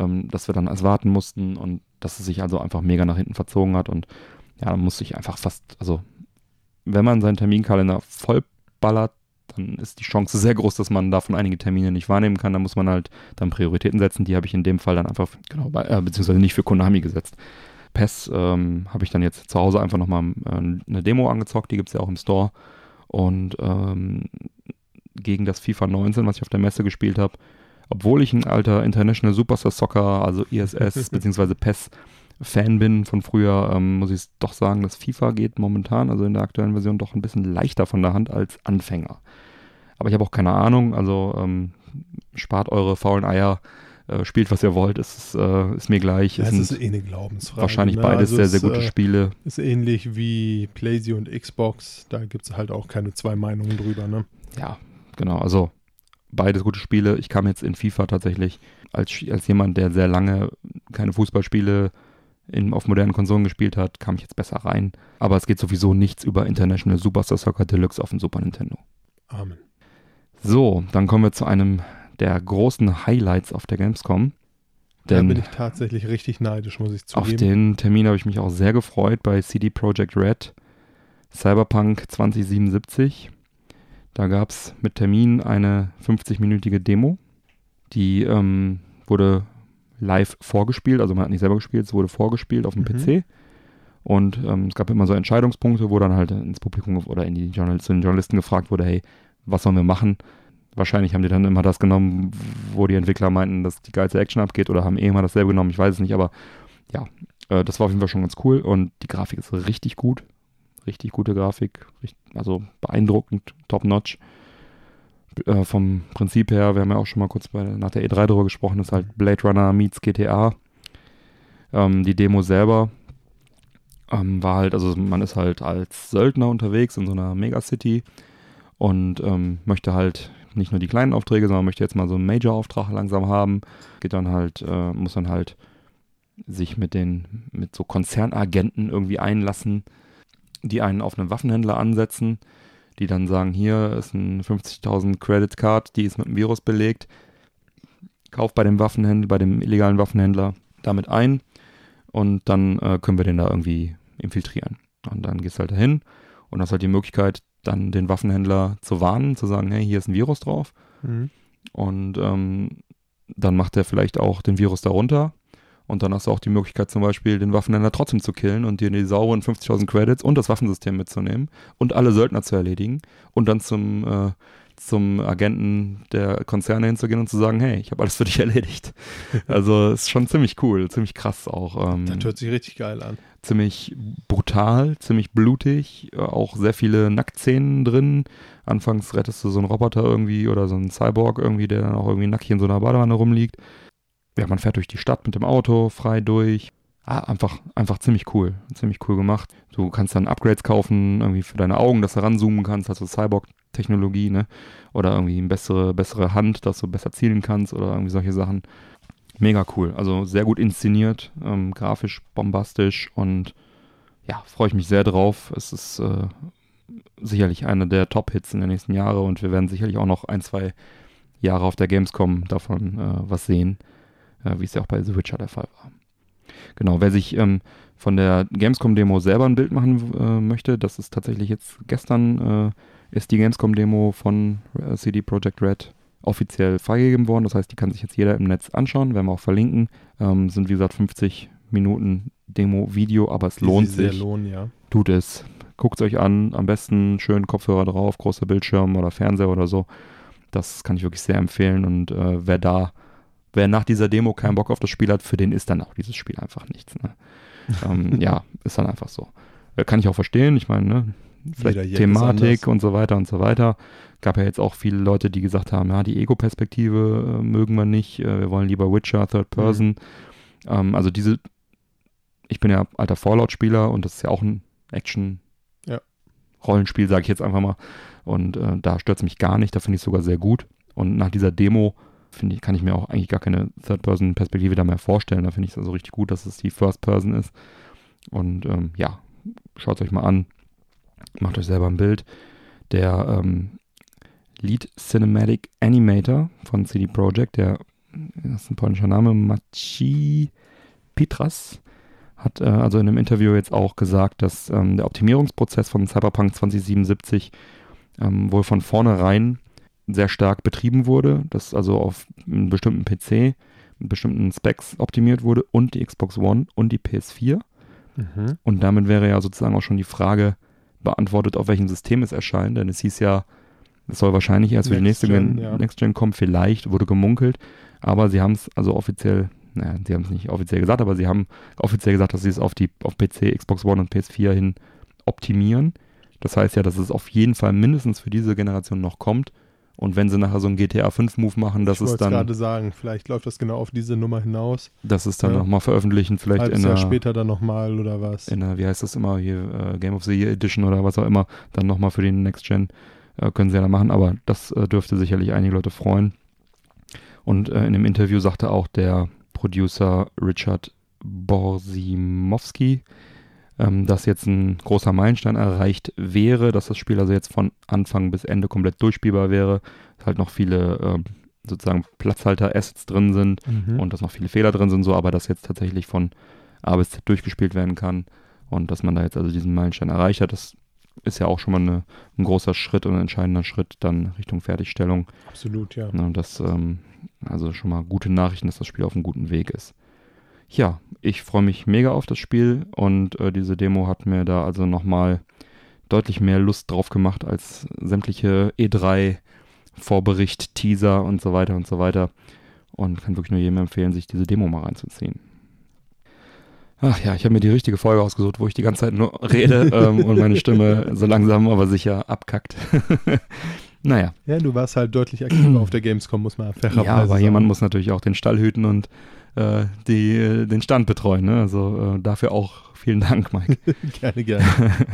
ähm, dass wir dann erst warten mussten und dass es sich also einfach mega nach hinten verzogen hat und ja, dann musste ich einfach fast, also wenn man seinen Terminkalender vollballert, dann ist die Chance sehr groß, dass man davon einige Termine nicht wahrnehmen kann. Da muss man halt dann Prioritäten setzen. Die habe ich in dem Fall dann einfach, genau, bei, äh, beziehungsweise nicht für Konami gesetzt. PES ähm, habe ich dann jetzt zu Hause einfach nochmal äh, eine Demo angezockt, die gibt es ja auch im Store. Und ähm, gegen das FIFA 19, was ich auf der Messe gespielt habe, obwohl ich ein alter International Superstar Soccer, also ISS beziehungsweise PES Fan bin von früher, ähm, muss ich doch sagen, dass FIFA geht momentan, also in der aktuellen Version, doch ein bisschen leichter von der Hand als Anfänger. Aber ich habe auch keine Ahnung, also ähm, spart eure faulen Eier, äh, spielt was ihr wollt, es ist, äh, ist mir gleich. Ja, es ist eh eine Glaubensfrage. wahrscheinlich ne? beides Also sehr, sehr gute äh, Spiele. Ist ähnlich wie PlayStation und Xbox. Da gibt es halt auch keine zwei Meinungen drüber. Ne? Ja, genau, also beides gute Spiele. Ich kam jetzt in FIFA tatsächlich als, als jemand, der sehr lange keine Fußballspiele in, auf modernen Konsolen gespielt hat, kam ich jetzt besser rein. Aber es geht sowieso nichts über International Superstar Soccer Deluxe auf dem Super Nintendo. Amen. So, dann kommen wir zu einem der großen Highlights auf der Gamescom. Da bin ich tatsächlich richtig neidisch, muss ich auf zugeben. den Termin habe ich mich auch sehr gefreut bei CD Projekt Red Cyberpunk 2077. Da gab es mit Termin eine 50-minütige Demo. Die ähm, wurde live vorgespielt, also man hat nicht selber gespielt, es wurde vorgespielt auf dem Mhm. PC. Und ähm, es gab immer so Entscheidungspunkte, wo dann halt ins Publikum oder in die Journal zu den Journalisten gefragt wurde, hey, was sollen wir machen? Wahrscheinlich haben die dann immer das genommen, wo die Entwickler meinten, dass die geilste Action abgeht oder haben eh immer dasselbe genommen, ich weiß es nicht, aber ja, äh, das war auf jeden Fall schon ganz cool und die Grafik ist richtig gut. Richtig gute Grafik, also beeindruckend, top-notch. Äh, vom Prinzip her, wir haben ja auch schon mal kurz bei, nach der E3 drüber gesprochen, ist halt Blade Runner meets GTA. Ähm, die Demo selber ähm, war halt, also man ist halt als Söldner unterwegs in so einer Megacity und ähm, möchte halt nicht nur die kleinen Aufträge, sondern möchte jetzt mal so einen Major-Auftrag langsam haben. Geht dann halt, äh, muss dann halt sich mit den, mit so Konzernagenten irgendwie einlassen, die einen auf einen Waffenhändler ansetzen, die dann sagen, hier ist ein 50.000 Credit Card, die ist mit einem Virus belegt. Kauf bei dem Waffenhändler, bei dem illegalen Waffenhändler damit ein und dann äh, können wir den da irgendwie infiltrieren. Und dann gehst du halt dahin und hast halt die Möglichkeit, dann den Waffenhändler zu warnen, zu sagen, hey, hier ist ein Virus drauf. Mhm. Und ähm, dann macht er vielleicht auch den Virus darunter. Und dann hast du auch die Möglichkeit, zum Beispiel den Waffenhändler trotzdem zu killen und dir die sauren 50.000 Credits und das Waffensystem mitzunehmen und alle Söldner zu erledigen und dann zum, äh, zum Agenten der Konzerne hinzugehen und zu sagen, hey, ich habe alles für dich erledigt. also ist schon ziemlich cool, ziemlich krass auch. Ähm, Das hört sich richtig geil an. ziemlich brutal, ziemlich blutig, auch sehr viele Nacktszenen drin. Anfangs rettest du so einen Roboter irgendwie oder so einen Cyborg irgendwie, der dann auch irgendwie nackig in so einer Badewanne rumliegt. Ja, man fährt durch die Stadt mit dem Auto, frei durch. Ah, einfach, einfach ziemlich cool. Ziemlich cool gemacht. Du kannst dann Upgrades kaufen, irgendwie für deine Augen, dass du ranzoomen kannst, hast du Cyborg-Technologie, ne? Oder irgendwie eine bessere, bessere Hand, dass du besser zielen kannst oder irgendwie solche Sachen. Mega cool. Also sehr gut inszeniert, ähm, grafisch bombastisch und ja, freue ich mich sehr drauf. Es ist äh, sicherlich einer der Top-Hits in den nächsten Jahren und wir werden sicherlich auch noch ein, zwei Jahre auf der Gamescom davon äh, was sehen, äh, wie es ja auch bei The Witcher der Fall war. Genau, wer sich ähm, von der Gamescom-Demo selber ein Bild machen äh, möchte, das ist tatsächlich jetzt gestern, äh, ist die Gamescom-Demo von äh, CD Projekt Red offiziell freigegeben worden. Das heißt, die kann sich jetzt jeder im Netz anschauen, werden wir auch verlinken. Ähm, sind wie gesagt 50 Minuten Demo-Video, aber es Die lohnt sich lohnen, ja. Tut es. Guckt es euch an. Am besten schön Kopfhörer drauf, großer Bildschirm oder Fernseher oder so. Das kann ich wirklich sehr empfehlen. Und äh, wer da, wer nach dieser Demo keinen Bock auf das Spiel hat, für den ist dann auch dieses Spiel einfach nichts. Ne? ähm, ja, ist dann einfach so. Äh, kann ich auch verstehen. Ich meine, ne? Vielleicht Thematik und so weiter und so weiter. Gab ja jetzt auch viele Leute, die gesagt haben, ja, die Ego-Perspektive äh, mögen wir nicht. Äh, wir wollen lieber Witcher, Third Person. Ähm, also diese, ich bin ja alter Fallout-Spieler und das ist ja auch ein Action-. Rollenspiel, sage ich jetzt einfach mal. Und äh, da stört es mich gar nicht, da finde ich es sogar sehr gut. Und nach dieser Demo finde ich, kann ich mir auch eigentlich gar keine Third-Person-Perspektive da mehr vorstellen. Da finde ich es also richtig gut, dass es die First-Person ist. Und ähm, ja, schaut es euch mal an. Macht euch selber ein Bild. Der ähm, Lead Cinematic Animator von CD Projekt, der das ist ein polnischer Name, Maciej Petras, hat äh, also in einem Interview jetzt auch gesagt, dass ähm, der Optimierungsprozess von Cyberpunk 2077 ähm, wohl von vornherein sehr stark betrieben wurde, dass also auf einem bestimmten PC mit bestimmten Specs optimiert wurde und die Xbox One und die PS4. Mhm. Und damit wäre ja sozusagen auch schon die Frage beantwortet, auf welchem System es erscheint, denn es hieß ja, es soll wahrscheinlich erst für die nächste Gen, ja. Next Gen kommen, vielleicht wurde gemunkelt, aber sie haben es also offiziell, naja, sie haben es nicht offiziell gesagt, aber sie haben offiziell gesagt, dass sie es auf die auf PC, Xbox One und PS4 hin optimieren. Das heißt ja, dass es auf jeden Fall mindestens für diese Generation noch kommt. Und wenn sie nachher so einen GTA 5 Move machen, dass ich es wollte dann, gerade sagen, vielleicht läuft das genau auf diese Nummer hinaus. dass es dann Ja. nochmal veröffentlichen, vielleicht Halbes in Jahr einer, später dann nochmal oder was. in einer, wie heißt das immer, hier äh, Game of the Year Edition oder was auch immer, dann nochmal für die Next Gen äh, können sie ja dann machen, aber das äh, dürfte sicherlich einige Leute freuen. Und äh, in dem Interview sagte auch der Producer Richard Borsimowski, ähm, dass jetzt ein großer Meilenstein erreicht wäre, dass das Spiel also jetzt von Anfang bis Ende komplett durchspielbar wäre, dass halt noch viele ähm, sozusagen Platzhalter-Assets drin sind Mhm. und dass noch viele Fehler drin sind, so, aber das jetzt tatsächlich von A bis Z durchgespielt werden kann und dass man da jetzt also diesen Meilenstein erreicht hat, das ist ja auch schon mal eine, ein großer Schritt und ein entscheidender Schritt dann Richtung Fertigstellung. Absolut, ja. Ne, und das, ähm, also schon mal gute Nachrichten, dass das Spiel auf einem guten Weg ist. Ja, ich freue mich mega auf das Spiel und äh, diese Demo hat mir da also nochmal deutlich mehr Lust drauf gemacht als sämtliche E3 Vorbericht, Teaser und so weiter und so weiter. Und kann wirklich nur jedem empfehlen, sich diese Demo mal reinzuziehen. Ach ja, ich habe mir die richtige Folge ausgesucht, wo ich die ganze Zeit nur rede ähm, und meine Stimme so langsam aber sicher abkackt. naja, Ja, du warst halt deutlich aktiver auf der Gamescom, muss man fairerweise ja, aber sagen. jemand muss natürlich auch den Stall hüten und äh, die, äh, den Stand betreuen. Ne? Also äh, dafür auch vielen Dank, Mike. gerne, gerne.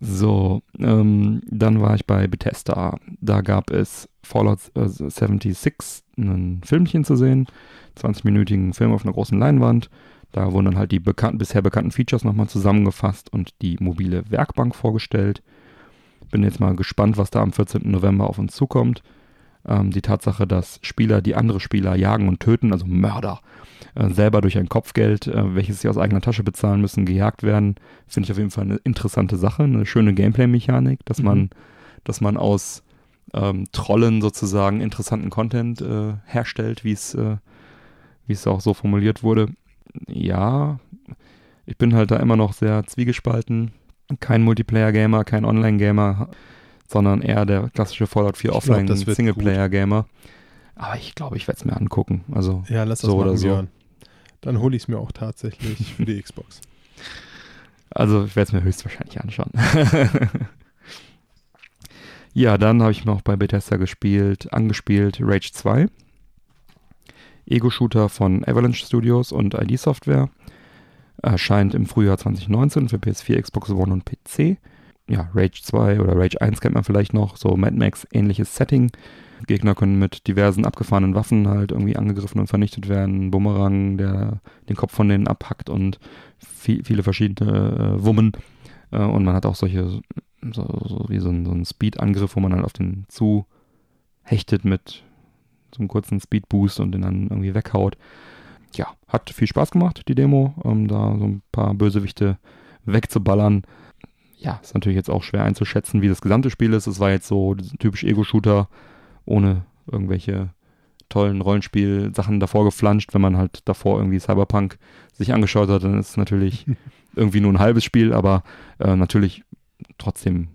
So, ähm, dann war ich bei Bethesda. Da gab es Fallout äh, 76, ein Filmchen zu sehen. 20-minütigen Film auf einer großen Leinwand. Da wurden dann halt die bekannten, bisher bekannten Features nochmal zusammengefasst und die mobile Werkbank vorgestellt. Bin jetzt mal gespannt, was da am 14. November auf uns zukommt. Ähm, die Tatsache, dass Spieler, die andere Spieler jagen und töten, also Mörder, äh, selber durch ein Kopfgeld, äh, welches sie aus eigener Tasche bezahlen müssen, gejagt werden, finde ich auf jeden Fall eine interessante Sache, eine schöne Gameplay-Mechanik, dass Mhm. man, dass man aus ähm, Trollen sozusagen interessanten Content äh, herstellt, wie es, äh, wie es auch so formuliert wurde. Ja, ich bin halt da immer noch sehr zwiegespalten. Kein Multiplayer-Gamer, kein Online-Gamer, sondern eher der klassische Fallout 4 Ich glaub, das wird Offline-Singleplayer-Gamer. Aber ich glaube, ich werde es mir angucken. Also Ja, lass das So machen, oder so. Björn. Dann hole ich es mir auch tatsächlich für die Xbox. Also ich werde es mir höchstwahrscheinlich anschauen. ja, dann habe ich noch bei Bethesda gespielt, angespielt Rage 2. Ego-Shooter von Avalanche Studios und ID Software. Erscheint im Frühjahr 2019 für PS4, Xbox One und PC. Ja, Rage 2 oder Rage 1 kennt man vielleicht noch, so Mad Max ähnliches Setting. Gegner können mit diversen abgefahrenen Waffen halt irgendwie angegriffen und vernichtet werden. Bumerang, der den Kopf von denen abhackt und viel, viele verschiedene äh, Wummen. Äh, und man hat auch solche, so, so wie so ein, so ein Speed-Angriff, wo man halt auf den zu hechtet mit so einem kurzen Speed-Boost und den dann irgendwie weghaut. Ja, hat viel Spaß gemacht, die Demo, ähm, da so ein paar Bösewichte wegzuballern. Ja, ist natürlich jetzt auch schwer einzuschätzen, wie das gesamte Spiel ist. Es war jetzt so typisch Ego-Shooter, ohne irgendwelche tollen Rollenspiel-Sachen davor geflanscht. Wenn man halt davor irgendwie Cyberpunk sich angeschaut hat, dann ist es natürlich irgendwie nur ein halbes Spiel, aber äh, natürlich trotzdem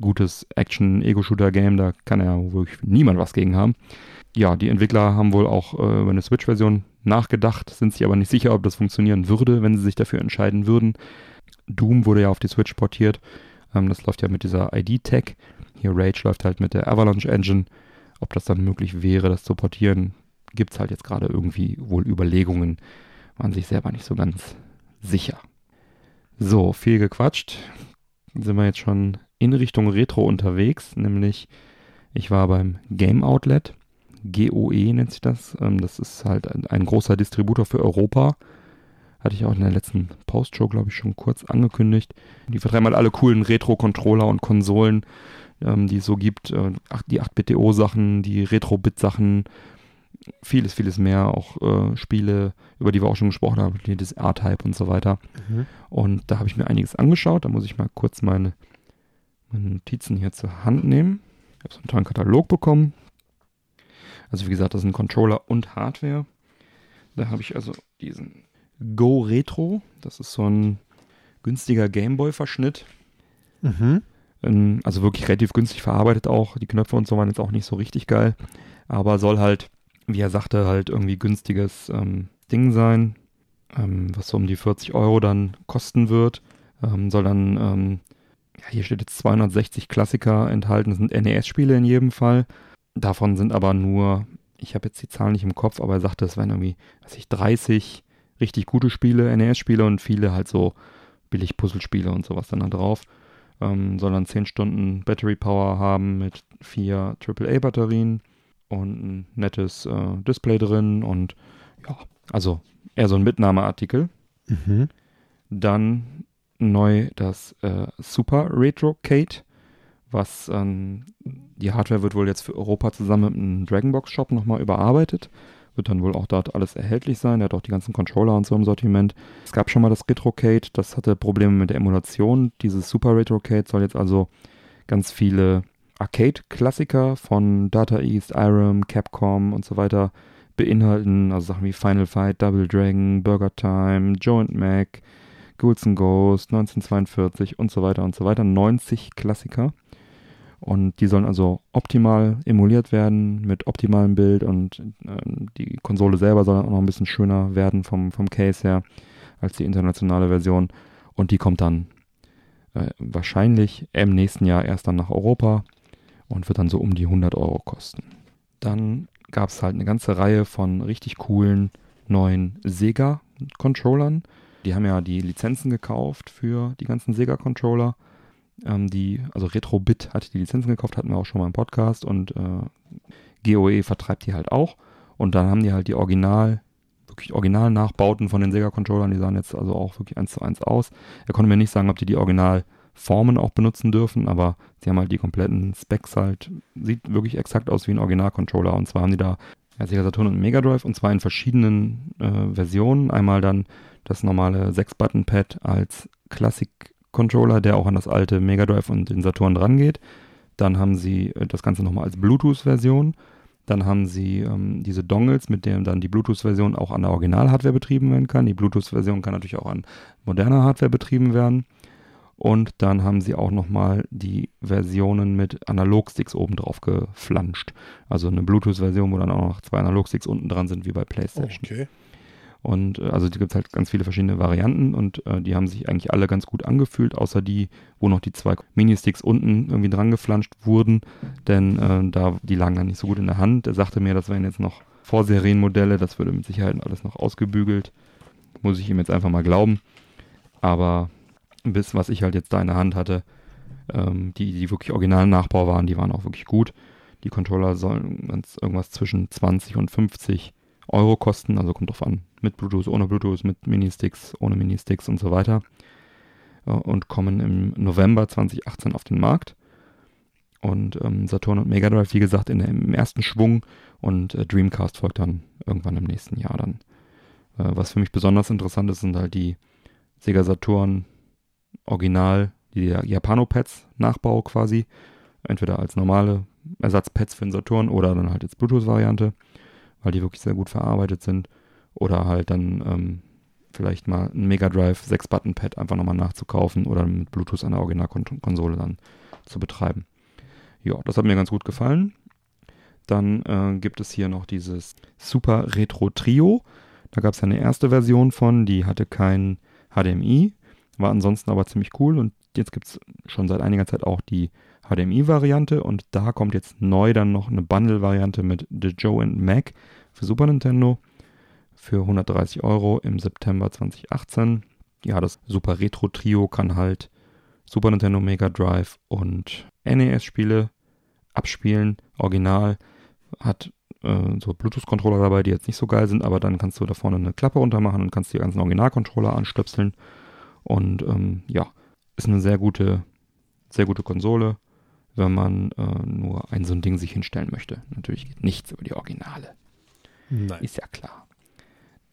gutes Action-Ego-Shooter-Game. Da kann ja wirklich niemand was gegen haben. Ja, die Entwickler haben wohl auch äh, über eine Switch-Version nachgedacht, sind sich aber nicht sicher, ob das funktionieren würde, wenn sie sich dafür entscheiden würden. Doom wurde ja auf die Switch portiert. Ähm, das läuft ja mit dieser ID-Tag. Hier Rage läuft halt mit der Avalanche Engine. Ob das dann möglich wäre, das zu portieren, gibt es halt jetzt gerade irgendwie wohl Überlegungen. Waren sich selber nicht so ganz sicher. So, viel gequatscht. Sind wir jetzt schon in Richtung Retro unterwegs, nämlich ich war beim Game Outlet. GOE nennt sich das. Ähm, das ist halt ein, ein großer Distributor für Europa. Hatte ich auch in der letzten Postshow, glaube ich, schon kurz angekündigt. Die vertreiben halt alle coolen Retro-Controller und Konsolen, ähm, die es so gibt. Äh, die 8-Bit-DO-Sachen, die Retro-Bit-Sachen, vieles, vieles mehr, auch äh, Spiele, über die wir auch schon gesprochen haben, wie das R-Type und so weiter. Mhm. Und da habe ich mir einiges angeschaut. Da muss ich mal kurz meine, meine Notizen hier zur Hand nehmen. Ich habe so einen tollen Katalog bekommen. Also wie gesagt, das sind Controller und Hardware. Da habe ich also diesen Go Retro. Das ist so ein günstiger Gameboy-Verschnitt. Mhm. Ähm, Also wirklich relativ günstig verarbeitet auch. Die Knöpfe und so waren jetzt auch nicht so richtig geil. Aber soll halt, wie er sagte, halt irgendwie günstiges ähm, Ding sein, ähm, was so um die 40 Euro dann kosten wird. Ähm, soll dann, ähm, ja, hier steht jetzt 260 Klassiker enthalten. Das sind NES-Spiele in jedem Fall. Davon sind aber nur, ich habe jetzt die Zahlen nicht im Kopf, aber er sagte, es wären irgendwie, weiß ich, 30 richtig gute Spiele, NES-Spiele und viele halt so billig Puzzlespiele und sowas dann da drauf. Ähm, soll dann 10 Stunden Battery Power haben mit vier AAA-Batterien und ein nettes äh, Display drin und ja, also eher so ein Mitnahmeartikel. Mhm. Dann neu das äh, Super Retro Kate, was ähm, die Hardware wird wohl jetzt für Europa zusammen mit einem Dragonbox Shop nochmal überarbeitet. Wird dann wohl auch dort alles erhältlich sein. Der hat auch die ganzen Controller und so im Sortiment. Es gab schon mal das Retrocade, das hatte Probleme mit der Emulation. Dieses Super Retrocade soll jetzt also ganz viele Arcade-Klassiker von Data East, Irem, Capcom und so weiter beinhalten. Also Sachen wie Final Fight, Double Dragon, Burger Time, Joe and Mac, Ghouls and Ghosts, 1942 und so weiter und so weiter. 90 Klassiker. Und die sollen also optimal emuliert werden mit optimalem Bild und ähm, die Konsole selber soll auch noch ein bisschen schöner werden vom, vom Case her als die internationale Version. Und die kommt dann äh, wahrscheinlich im nächsten Jahr erst dann nach Europa und wird dann so um die 100 Euro kosten. Dann gab es halt eine ganze Reihe von richtig coolen neuen Sega-Controllern. Die haben ja die Lizenzen gekauft für die ganzen Sega-Controller. Ähm, die, also Retrobit hat die Lizenzen gekauft, hatten wir auch schon mal im Podcast und äh, GOE vertreibt die halt auch. Und dann haben die halt die Original, wirklich Original-Nachbauten von den Sega-Controllern, die sahen jetzt also auch wirklich eins zu eins aus. Er konnte mir nicht sagen, ob die die Originalformen auch benutzen dürfen, aber sie haben halt die kompletten Specs halt, sieht wirklich exakt aus wie ein Original-Controller. Und zwar haben die da ja, Sega Saturn und Mega Drive und zwar in verschiedenen äh, Versionen. Einmal dann das normale 6-Button-Pad als Classic-Controller, der auch an das alte Mega Drive und den Saturn drangeht. Dann haben sie äh, das Ganze nochmal als Bluetooth-Version. Dann haben sie ähm, diese Dongles, mit denen dann die Bluetooth-Version auch an der Original-Hardware betrieben werden kann. Die Bluetooth-Version kann natürlich auch an moderner Hardware betrieben werden. Und dann haben sie auch nochmal die Versionen mit Analogsticks oben drauf geflanscht. Also eine Bluetooth-Version, wo dann auch noch zwei Analogsticks unten dran sind, wie bei PlayStation. Okay. Und äh, also gibt es halt ganz viele verschiedene Varianten und äh, die haben sich eigentlich alle ganz gut angefühlt, außer die, wo noch die zwei Ministicks unten irgendwie dran geflanscht wurden, denn äh, da die lagen dann nicht so gut in der Hand. Er sagte mir, das wären jetzt noch Vorserienmodelle, das würde mit Sicherheit alles noch ausgebügelt. Muss ich ihm jetzt einfach mal glauben. Aber bis was ich halt jetzt da in der Hand hatte, ähm, die, die wirklich originalen Nachbau waren, die waren auch wirklich gut. Die Controller sollen irgendwas zwischen 20 und 50 Euro kosten, also kommt drauf an, mit Bluetooth, ohne Bluetooth, mit Ministicks, ohne Ministicks und so weiter. Äh, und kommen im November 2018 auf den Markt. Und ähm, Saturn und Mega Drive, wie gesagt, in im ersten Schwung und äh, Dreamcast folgt dann irgendwann im nächsten Jahr dann. Äh, was für mich besonders interessant ist, sind halt die Sega Saturn Original, die Japano-Pads Nachbau quasi. Entweder als normale Ersatzpads für den Saturn oder dann halt als Bluetooth-Variante, weil die wirklich sehr gut verarbeitet sind. Oder halt dann ähm, vielleicht mal ein Mega Drive 6-Button-Pad einfach nochmal nachzukaufen oder mit Bluetooth an der Originalkonsole dann zu betreiben. Ja, das hat mir ganz gut gefallen. Dann äh, gibt es hier noch dieses Super Retro Trio. Da gab es ja eine erste Version von, die hatte kein HDMI, war ansonsten aber ziemlich cool und jetzt gibt es schon seit einiger Zeit auch die HDMI-Variante und da kommt jetzt neu dann noch eine Bundle-Variante mit The Joe and Mac für Super Nintendo für 130 Euro im September 2018. Ja, das Super Retro Trio kann halt Super Nintendo Mega Drive und NES-Spiele abspielen, original, hat äh, so Bluetooth-Controller dabei, die jetzt nicht so geil sind, aber dann kannst du da vorne eine Klappe runtermachen und kannst die ganzen Original-Controller anstöpseln und ähm, ja, ist eine sehr gute, sehr gute Konsole, wenn man äh, nur ein so ein Ding sich hinstellen möchte. Natürlich geht nichts über die Originale. Nein. Ist ja klar.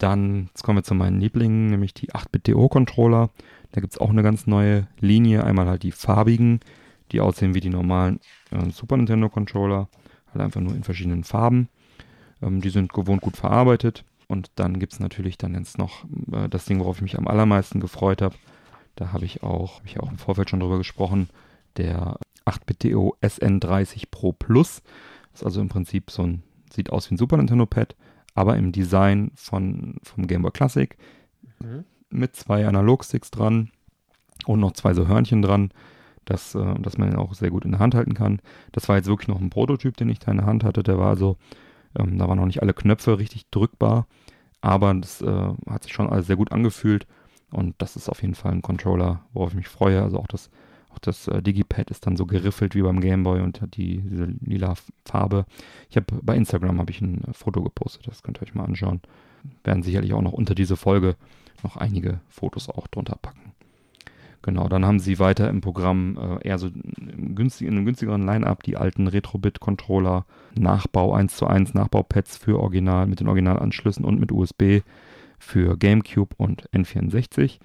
Dann, jetzt kommen wir zu meinen Lieblingen, nämlich die 8-Bit-DO-Controller. Da gibt es auch eine ganz neue Linie. Einmal halt die farbigen, die aussehen wie die normalen äh, Super Nintendo-Controller. Halt einfach nur in verschiedenen Farben. Ähm, die sind gewohnt gut verarbeitet. Und dann gibt es natürlich dann jetzt noch äh, das Ding, worauf ich mich am allermeisten gefreut habe. Da habe ich auch, habe ich auch im Vorfeld schon drüber gesprochen, der 8-Bit-DO SN30 Pro Plus. Das ist also im Prinzip so ein, sieht aus wie ein Super Nintendo Pad, aber im Design von, vom Game Boy Classic Mhm. mit zwei Analogsticks dran und noch zwei so Hörnchen dran, dass, äh, dass man ihn auch sehr gut in der Hand halten kann. Das war jetzt wirklich noch ein Prototyp, den ich da in der Hand hatte. Der war also, ähm, da waren noch nicht alle Knöpfe richtig drückbar, aber das äh, hat sich schon alles sehr gut angefühlt und das ist auf jeden Fall ein Controller, worauf ich mich freue. Also auch das, auch das äh, Digipad ist dann so geriffelt wie beim Game Boy und hat die, diese lila Farbe. Ich habe bei Instagram habe ich ein äh, Foto gepostet, das könnt ihr euch mal anschauen. Werden sicherlich auch noch unter diese Folge noch einige Fotos auch drunter packen. Genau, dann haben sie weiter im Programm äh, eher so im günstig, in einem günstigeren Line-Up die alten Retrobit-Controller, Nachbau 1 zu 1, Nachbaupads für Original, mit den Originalanschlüssen und mit USB für GameCube und N64.